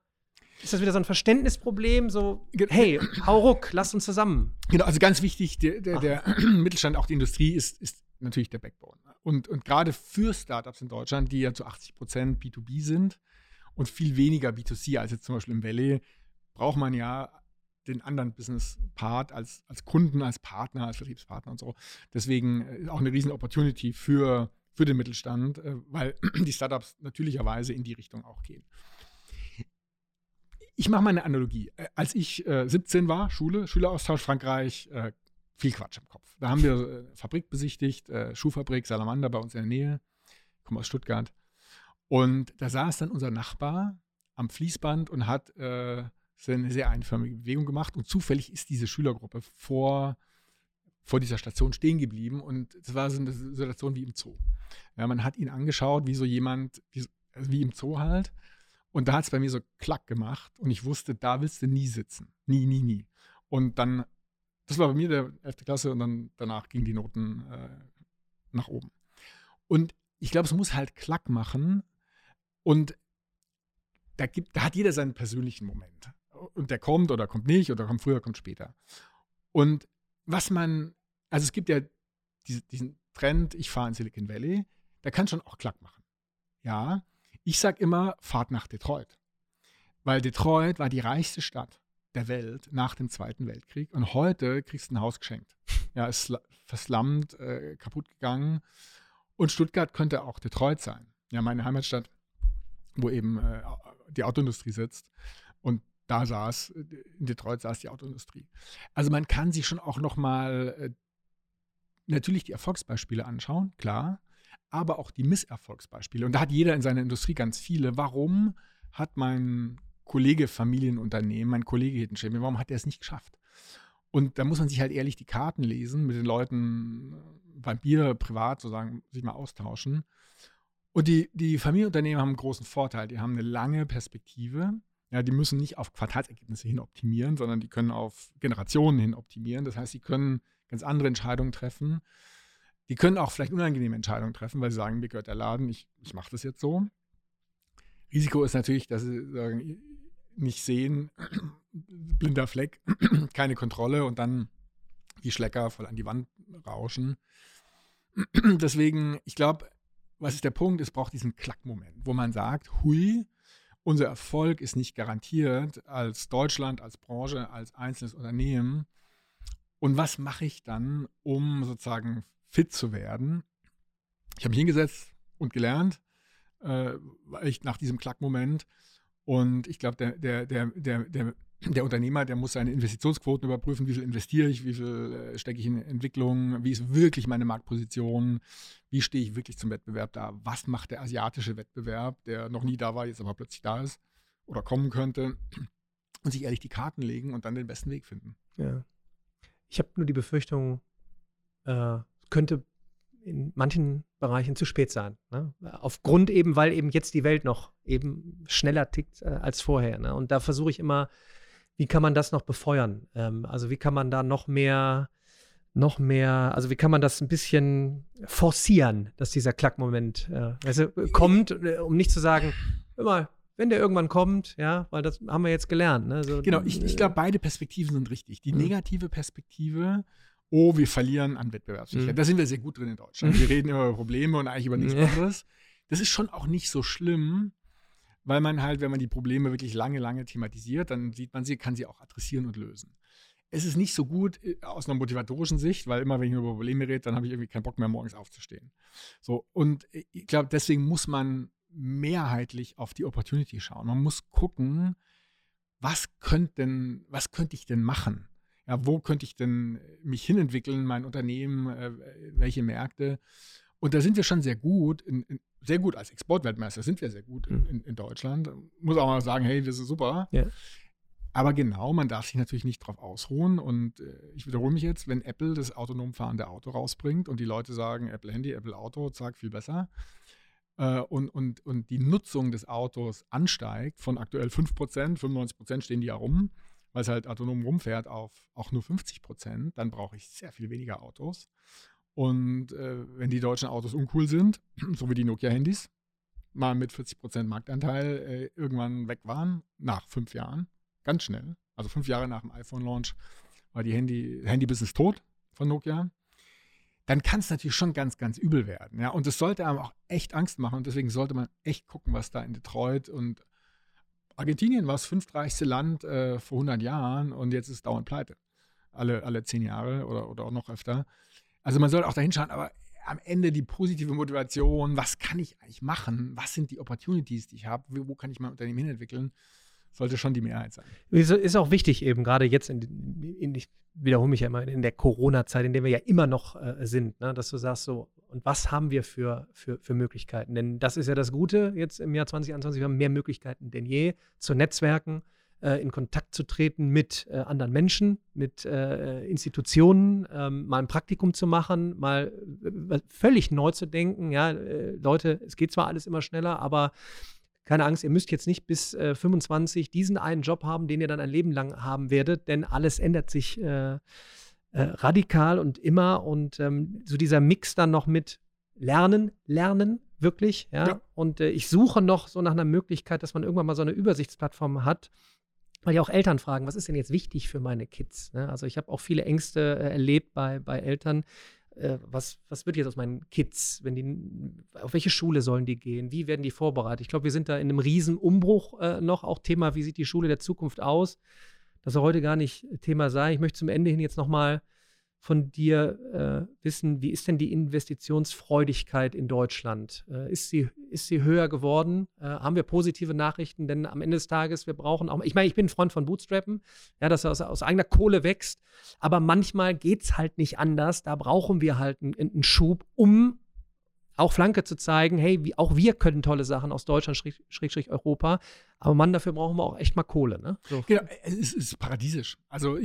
ist das wieder so ein Verständnisproblem? So, hey, hau ruck, lass uns zusammen. Genau, also ganz wichtig, der, der, der Mittelstand, auch die Industrie, ist, ist natürlich der Backbone. Und, und gerade für Startups in Deutschland, die ja zu 80 Prozent B2B sind und viel weniger B2C als jetzt zum Beispiel im Valley, braucht man ja den anderen Business-Part als, als Kunden, als Partner, als Vertriebspartner und so. Deswegen äh, auch eine riesen Opportunity für, für den Mittelstand, äh, weil die Startups natürlicherweise in die Richtung auch gehen. Ich mache mal eine Analogie. Äh, als ich 17 war, Schule, Schüleraustausch Frankreich, viel Quatsch im Kopf. Da haben wir eine Fabrik besichtigt, Schuhfabrik Salamander bei uns in der Nähe. Ich komme aus Stuttgart. Und da saß dann unser Nachbar am Fließband und hat äh, eine sehr einförmige Bewegung gemacht und zufällig ist diese Schülergruppe vor, vor dieser Station stehen geblieben und es war so eine Situation wie im Zoo. Ja, man hat ihn angeschaut, wie so jemand, wie, also wie im Zoo halt. Und da hat es bei mir so klack gemacht und ich wusste, da willst du nie sitzen. Nie, nie, nie. Und dann, das war bei mir der 11. Klasse und dann danach gingen die Noten äh, nach oben. Und ich glaube, es muss halt klack machen und da, gibt, da hat jeder seinen persönlichen Moment und der kommt oder kommt nicht oder kommt früher, kommt später. Und was man, also es gibt ja diese, diesen Trend, ich fahre in Silicon Valley, der kann schon auch Klack machen. Ja, ich sage immer, fahrt nach Detroit. Weil Detroit war die reichste Stadt der Welt nach dem Zweiten Weltkrieg und heute kriegst du ein Haus geschenkt. Ja, ist verslammt, äh, kaputt gegangen. Und Stuttgart könnte auch Detroit sein. Ja, meine Heimatstadt, wo eben äh, die Autoindustrie sitzt. Und da saß, in Detroit saß die Autoindustrie. Also man kann sich schon auch nochmal äh, natürlich die Erfolgsbeispiele anschauen, klar, aber auch die Misserfolgsbeispiele. Und da hat jeder in seiner Industrie ganz viele. Warum hat mein Kollege Familienunternehmen, mein Kollege Hittenschäme, warum hat er es nicht geschafft? Und da muss man sich halt ehrlich die Karten lesen, mit den Leuten beim Bier privat sozusagen sich mal austauschen. Und die, die Familienunternehmen haben einen großen Vorteil. Die haben eine lange Perspektive ja, die müssen nicht auf Quartalsergebnisse hin optimieren, sondern die können auf Generationen hin optimieren. Das heißt, sie können ganz andere Entscheidungen treffen. Die können auch vielleicht unangenehme Entscheidungen treffen, weil sie sagen, mir gehört der Laden, ich, ich mache das jetzt so. Risiko ist natürlich, dass sie sagen, nicht sehen, blinder Fleck, keine Kontrolle und dann die Schlecker voll an die Wand rauschen. Deswegen, ich glaube, was ist der Punkt? Es braucht diesen Klackmoment, wo man sagt, hui, unser Erfolg ist nicht garantiert als Deutschland, als Branche, als einzelnes Unternehmen. Und was mache ich dann, um sozusagen fit zu werden? Ich habe mich hingesetzt und gelernt, äh, ich nach diesem Klackmoment. Und ich glaube, der, der, der, der, der der Unternehmer, der muss seine Investitionsquoten überprüfen, wie viel investiere ich, wie viel äh, stecke ich in Entwicklung, wie ist wirklich meine Marktposition, wie stehe ich wirklich zum Wettbewerb da, was macht der asiatische Wettbewerb, der noch nie da war, jetzt aber plötzlich da ist oder kommen könnte und sich ehrlich die Karten legen und dann den besten Weg finden. Ja. Ich habe nur die Befürchtung, äh, könnte in manchen Bereichen zu spät sein. Ne? Aufgrund eben, weil eben jetzt die Welt noch eben schneller tickt äh, als vorher. Ne? Und da versuche ich immer, wie kann man das noch befeuern? Ähm, also wie kann man da noch mehr, noch mehr, also wie kann man das ein bisschen forcieren, dass dieser Klackmoment äh, also, kommt, äh, um nicht zu sagen, immer, wenn der irgendwann kommt, ja, weil das haben wir jetzt gelernt. Ne? So, genau, ich, ich glaube, beide Perspektiven sind richtig. Die mhm. negative Perspektive, oh, wir verlieren an Wettbewerbsfähigkeit. Mhm. Da sind wir sehr gut drin in Deutschland. Wir reden immer über Probleme und eigentlich über nichts anderes. Das ist schon auch nicht so schlimm, weil man halt, wenn man die Probleme wirklich lange, lange thematisiert, dann sieht man sie, kann sie auch adressieren und lösen. Es ist nicht so gut äh, aus einer motivatorischen Sicht, weil immer, wenn ich über Probleme rede, dann habe ich irgendwie keinen Bock mehr, morgens aufzustehen. So, und äh, ich glaube, deswegen muss man mehrheitlich auf die Opportunity schauen. Man muss gucken, was könnte denn, was könnte ich denn machen? Ja, wo könnte ich denn mich hinentwickeln, mein Unternehmen, äh, welche Märkte? Und da sind wir schon sehr gut, in, in, sehr gut als Exportweltmeister sind wir sehr gut in, mhm. in, Deutschland. Muss auch mal sagen, hey, wir sind super. Ja. Aber genau, man darf sich natürlich nicht drauf ausruhen. Und äh, ich wiederhole mich jetzt, wenn Apple das autonom fahrende Auto rausbringt und die Leute sagen, Apple Handy, Apple Auto, zack, viel besser. Äh, und, und, und die Nutzung des Autos ansteigt von aktuell 5%, 95% stehen die ja rum, weil es halt autonom rumfährt auf auch nur 50%, dann brauche ich sehr viel weniger Autos. Und äh, wenn die deutschen Autos uncool sind, so wie die Nokia-Handys, mal mit 40% Marktanteil äh, irgendwann weg waren, nach fünf Jahren, ganz schnell, also fünf Jahre nach dem iPhone-Launch, war die Handy, Handy-Business tot von Nokia, dann kann es natürlich schon ganz, ganz übel werden. Ja? Und das sollte einem auch echt Angst machen. Und deswegen sollte man echt gucken, was da in Detroit und Argentinien war das fünftreichste Land äh, vor 100 Jahren und jetzt ist es dauernd pleite. Alle, alle zehn Jahre oder, oder auch noch öfter. Also man soll auch da hinschauen, aber am Ende die positive Motivation, was kann ich eigentlich machen? Was sind die Opportunities, die ich habe? Wo kann ich mein Unternehmen hinentwickeln? Sollte schon die Mehrheit sein. Ist auch wichtig eben, gerade jetzt, in, in, ich wiederhole mich ja immer, in der Corona-Zeit, in der wir ja immer noch äh, sind, ne? dass du sagst so, und was haben wir für, für, für Möglichkeiten? Denn das ist ja das Gute jetzt im Jahr 2021, wir haben mehr Möglichkeiten denn je zu Netzwerken, äh, in Kontakt zu treten mit äh, anderen Menschen, mit äh, Institutionen, ähm, mal ein Praktikum zu machen, mal äh, völlig neu zu denken. Ja, äh, Leute, es geht zwar alles immer schneller, aber keine Angst, ihr müsst jetzt nicht bis äh, 25 diesen einen Job haben, den ihr dann ein Leben lang haben werdet, denn alles ändert sich äh, äh, radikal und immer. Und ähm, so dieser Mix dann noch mit Lernen, Lernen, wirklich, ja. ja. Und ich suche noch so nach einer Möglichkeit, dass man irgendwann mal so eine Übersichtsplattform hat, weil ja auch Eltern fragen, was ist denn jetzt wichtig für meine Kids? Ne? Also ich habe auch viele Ängste äh, erlebt bei, bei Eltern. Äh, was, was wird jetzt aus meinen Kids, wenn die, auf welche Schule sollen die gehen? Wie werden die vorbereitet? Ich glaube, wir sind da in einem riesen Umbruch äh, noch. Auch Thema, wie sieht die Schule der Zukunft aus? Das soll heute gar nicht Thema sein. Ich möchte zum Ende hin jetzt nochmal von dir äh, wissen, wie ist denn die Investitionsfreudigkeit in Deutschland? Äh, ist, sie, ist sie höher geworden? Äh, haben wir positive Nachrichten? Denn am Ende des Tages, wir brauchen auch, ich meine, ich bin ein Freund von Bootstrappen, ja, dass er aus, aus eigener Kohle wächst, aber manchmal geht es halt nicht anders. Da brauchen wir halt einen, einen Schub, um auch Flanke zu zeigen, hey, wie, auch wir können tolle Sachen aus Deutschland, Schrägstrich Schräg, Europa. Aber Mann, dafür brauchen wir auch echt mal Kohle. Ne? So. Genau, es ist paradiesisch. Also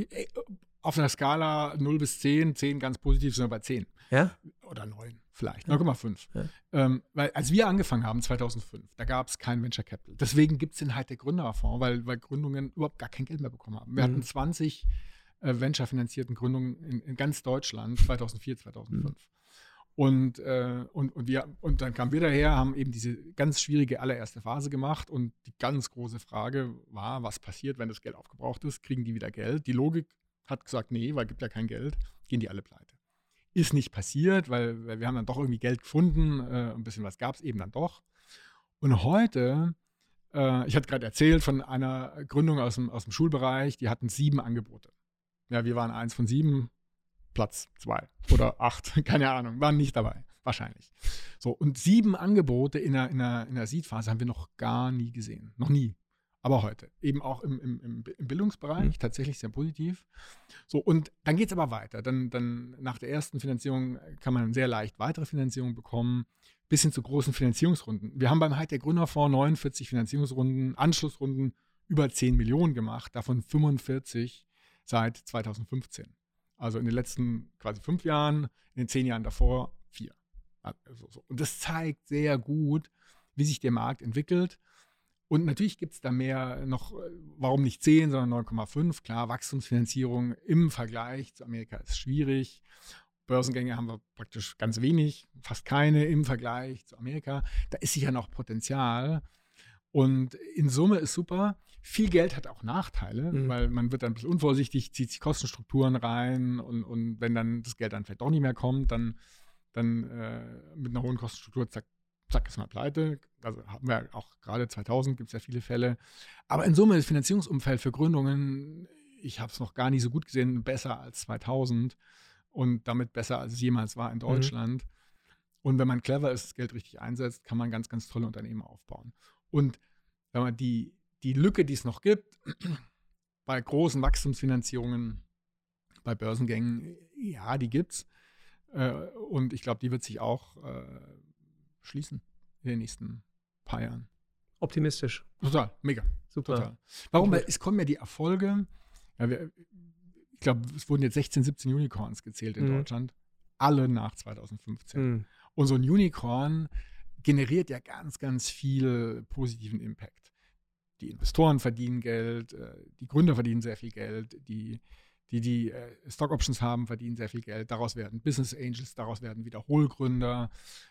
auf einer Skala 0 bis 10, 10 ganz positiv sind wir bei 10. Ja? Oder 9 vielleicht, 9,5. Ja. Ähm, weil als wir angefangen haben, 2005, da gab es kein Venture Capital. Deswegen gibt es den halt der Gründerfonds, weil, weil Gründungen überhaupt gar kein Geld mehr bekommen haben. Wir mhm. hatten 20 äh, Venture-finanzierten Gründungen in, in, ganz Deutschland 2004, 2005. Mhm. Und, äh, und, und, wir, und dann kamen wir daher, haben eben diese ganz schwierige allererste Phase gemacht. Und die ganz große Frage war, was passiert, wenn das Geld aufgebraucht ist? Kriegen die wieder Geld? Die Logik hat gesagt, nee, weil es gibt ja kein Geld, gehen die alle pleite. Ist nicht passiert, weil, weil wir haben dann doch irgendwie Geld gefunden, äh, ein bisschen was gab es eben dann doch. Und heute, äh, ich hatte gerade erzählt von einer Gründung aus dem, aus dem Schulbereich, die hatten sieben Angebote. Ja, wir waren eins von sieben, Platz zwei oder acht, keine Ahnung, waren nicht dabei, wahrscheinlich. So, und sieben Angebote in der, in der, in der Seed-Phase haben wir noch gar nie gesehen. Noch nie. aber heute. Eben auch im, im, im Bildungsbereich, mhm. tatsächlich sehr positiv. So, und dann geht es aber weiter. Dann, dann nach der ersten Finanzierung kann man sehr leicht weitere Finanzierung bekommen, bis hin zu großen Finanzierungsrunden. Wir haben beim Hightech Gründerfonds 49 Finanzierungsrunden, Anschlussrunden über 10 Millionen gemacht, davon 45 seit 2015. Also in den letzten quasi fünf Jahren, in den zehn Jahren davor vier. Also so. Und das zeigt sehr gut, wie sich der Markt entwickelt und natürlich gibt es da mehr noch, äh, warum nicht 10, sondern 9,5. Klar, Wachstumsfinanzierung im Vergleich zu Amerika ist schwierig. Börsengänge haben wir praktisch ganz wenig, fast keine im Vergleich zu Amerika. Da ist sicher noch Potenzial. Und in Summe ist super. Viel Geld hat auch Nachteile, mhm. weil man wird dann ein bisschen unvorsichtig, zieht sich Kostenstrukturen rein und, und wenn dann das Geld dann vielleicht doch nicht mehr kommt, dann, dann äh, mit einer hohen Kostenstruktur, zack, zack, ist man pleite. Also haben wir auch gerade 2000 gibt es ja viele Fälle. Aber in Summe das Finanzierungsumfeld für Gründungen, ich habe es noch gar nicht so gut gesehen, besser als 2000 und damit besser als es jemals war in mhm. Deutschland. Mhm. Und wenn man clever ist, das Geld richtig einsetzt, kann man ganz, ganz tolle Unternehmen aufbauen. Und wenn man die, die Lücke, die es noch gibt, bei großen Wachstumsfinanzierungen, bei Börsengängen, ja, die gibt es. Äh, und ich glaube, die wird sich auch äh, schließen in den nächsten paar Jahren. Optimistisch. Total, mega. Super. Total. Warum? Weil es kommen ja die Erfolge. Ja, wir, ich glaube, es wurden jetzt 16, 17 Unicorns gezählt in mhm. Deutschland. Alle nach 2015. Mhm. Und so ein Unicorn generiert ja ganz, ganz viel positiven Impact. Die Investoren verdienen Geld, äh, die Gründer verdienen sehr viel Geld, die die die äh, Stock Options haben, verdienen sehr viel Geld. Daraus werden Business Angels, daraus werden Wiederholgründer.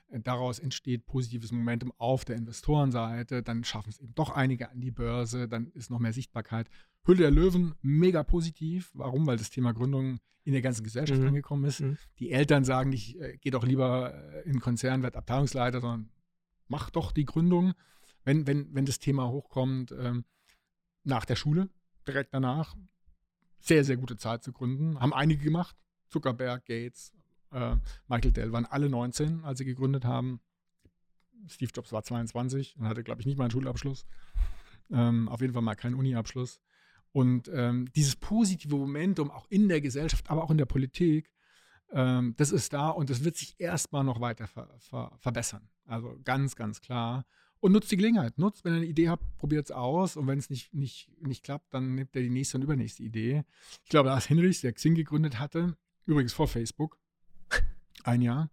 Äh, daraus entsteht positives Momentum auf der Investorenseite. Dann schaffen es eben doch einige an die Börse. Dann ist noch mehr Sichtbarkeit. Hülle der Löwen, mega positiv. Warum? Weil das Thema Gründung in der ganzen Gesellschaft mhm. angekommen ist. Mhm. Die Eltern sagen nicht, geh doch lieber in den Konzern, werd Abteilungsleiter, sondern mach doch die Gründung, wenn, wenn, wenn das Thema hochkommt, ähm, nach der Schule, direkt danach sehr, sehr gute Zeit zu gründen. Haben einige gemacht. Zuckerberg, Gates, äh, Michael Dell waren alle 19, als sie gegründet haben. Steve Jobs war 22 und hatte, glaube ich, nicht mal einen Schulabschluss. Ähm, auf jeden Fall mal keinen Uni-Abschluss. Und ähm, dieses positive Momentum auch in der Gesellschaft, aber auch in der Politik, ähm, das ist da und das wird sich erstmal noch weiter ver ver verbessern. Also ganz, ganz klar und nutzt die Gelegenheit. Nutzt, wenn ihr eine Idee habt, probiert es aus. Und wenn es nicht, nicht, nicht klappt, dann nehmt ihr die nächste und übernächste Idee. Ich glaube, Lars Hinrichs, der Xing gegründet hatte, übrigens vor Facebook, ein Jahr,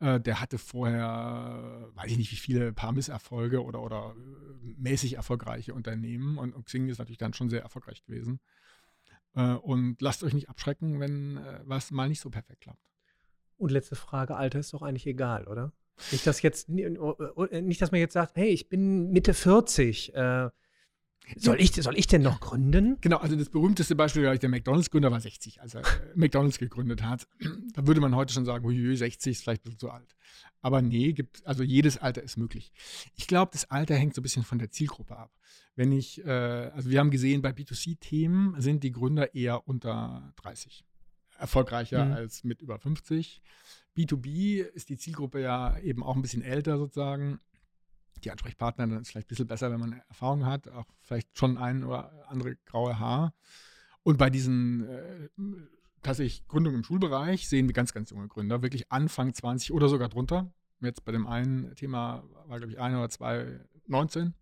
äh, der hatte vorher, weiß ich nicht, wie viele, paar Misserfolge oder, oder äh, mäßig erfolgreiche Unternehmen. Und, und Xing ist natürlich dann schon sehr erfolgreich gewesen. Äh, und lasst euch nicht abschrecken, wenn äh, was mal nicht so perfekt klappt. Und letzte Frage, Alter ist doch eigentlich egal, oder? Nicht, dass jetzt, nicht, dass man jetzt sagt, hey, ich bin Mitte 40. Äh, soll, ich, soll ich denn noch gründen? Genau, also das berühmteste Beispiel, der McDonalds-Gründer war 60, als er McDonalds gegründet hat. Da würde man heute schon sagen, ui, 60 ist vielleicht ein bisschen zu alt. Aber nee, gibt, also jedes Alter ist möglich. Ich glaube, das Alter hängt so ein bisschen von der Zielgruppe ab. Wenn ich, äh, also wir haben gesehen, bei B2C-Themen sind die Gründer eher unter 30. Erfolgreicher mhm. als mit über 50. B2B ist die Zielgruppe ja eben auch ein bisschen älter sozusagen. Die Ansprechpartner, dann ist vielleicht ein bisschen besser, wenn man Erfahrung hat, auch vielleicht schon ein oder andere graue Haar. Und bei diesen äh, tatsächlich Gründungen im Schulbereich sehen wir ganz, ganz junge Gründer, wirklich Anfang 20 oder sogar drunter. Jetzt bei dem einen Thema war, glaube ich, ein oder zwei 19.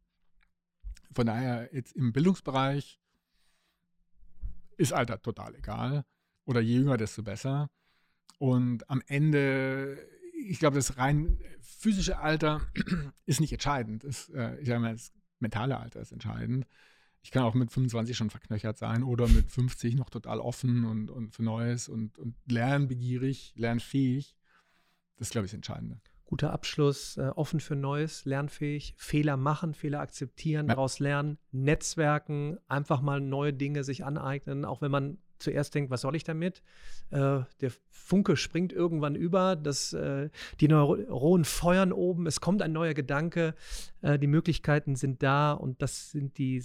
Von daher jetzt im Bildungsbereich ist Alter total egal. Oder je jünger, desto besser. Und am Ende, ich glaube, das rein physische Alter ist nicht entscheidend. Das, äh, ich sage mal, das mentale Alter ist entscheidend. Ich kann auch mit 25 schon verknöchert sein oder mit 50 noch total offen und, und für Neues und, und lernbegierig, lernfähig. Das, glaube ich, das Entscheidende. Guter Abschluss, äh, offen für Neues, lernfähig, Fehler machen, Fehler akzeptieren, ja. daraus lernen, Netzwerken, einfach mal neue Dinge sich aneignen, auch wenn man zuerst denkt, was soll ich damit? Äh, der Funke springt irgendwann über, das, äh, die Neuronen feuern oben, es kommt ein neuer Gedanke, äh, die Möglichkeiten sind da und das sind die,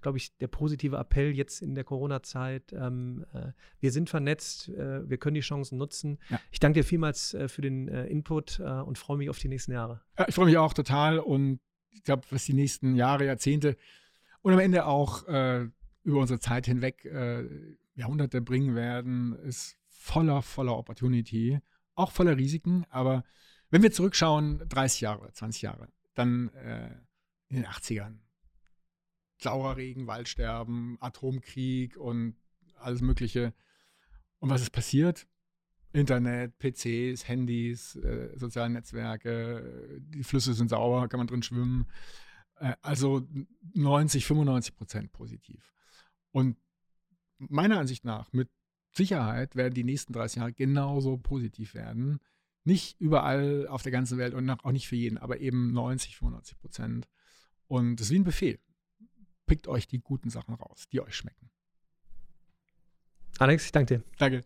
glaube ich, der positive Appell jetzt in der Corona-Zeit. Ähm, äh, wir sind vernetzt, äh, wir können die Chancen nutzen. Ja. Ich danke dir vielmals äh, für den Input und freue mich auf die nächsten Jahre. Ja, ich freue mich auch total und ich glaube, was die nächsten Jahre, Jahrzehnte und am Ende auch äh, über unsere Zeit hinweg äh, Jahrhunderte bringen werden, ist voller, voller Opportunity, auch voller Risiken. Aber wenn wir zurückschauen, 30 Jahre, 20 Jahre, dann äh, in den 80ern, saurer Regen, Waldsterben, Atomkrieg und alles Mögliche. Und was ist passiert? Internet, PCs, Handys, äh, soziale Netzwerke, die Flüsse sind sauber, kann man drin schwimmen. Äh, also 90, 95 Prozent positiv. Und meiner Ansicht nach, mit Sicherheit werden die nächsten 30 Jahre genauso positiv werden. Nicht überall auf der ganzen Welt und auch nicht für jeden, aber eben 90, 95 Prozent. Und das ist wie ein Befehl. Pickt euch die guten Sachen raus, die euch schmecken. Alex, ich danke dir. Danke.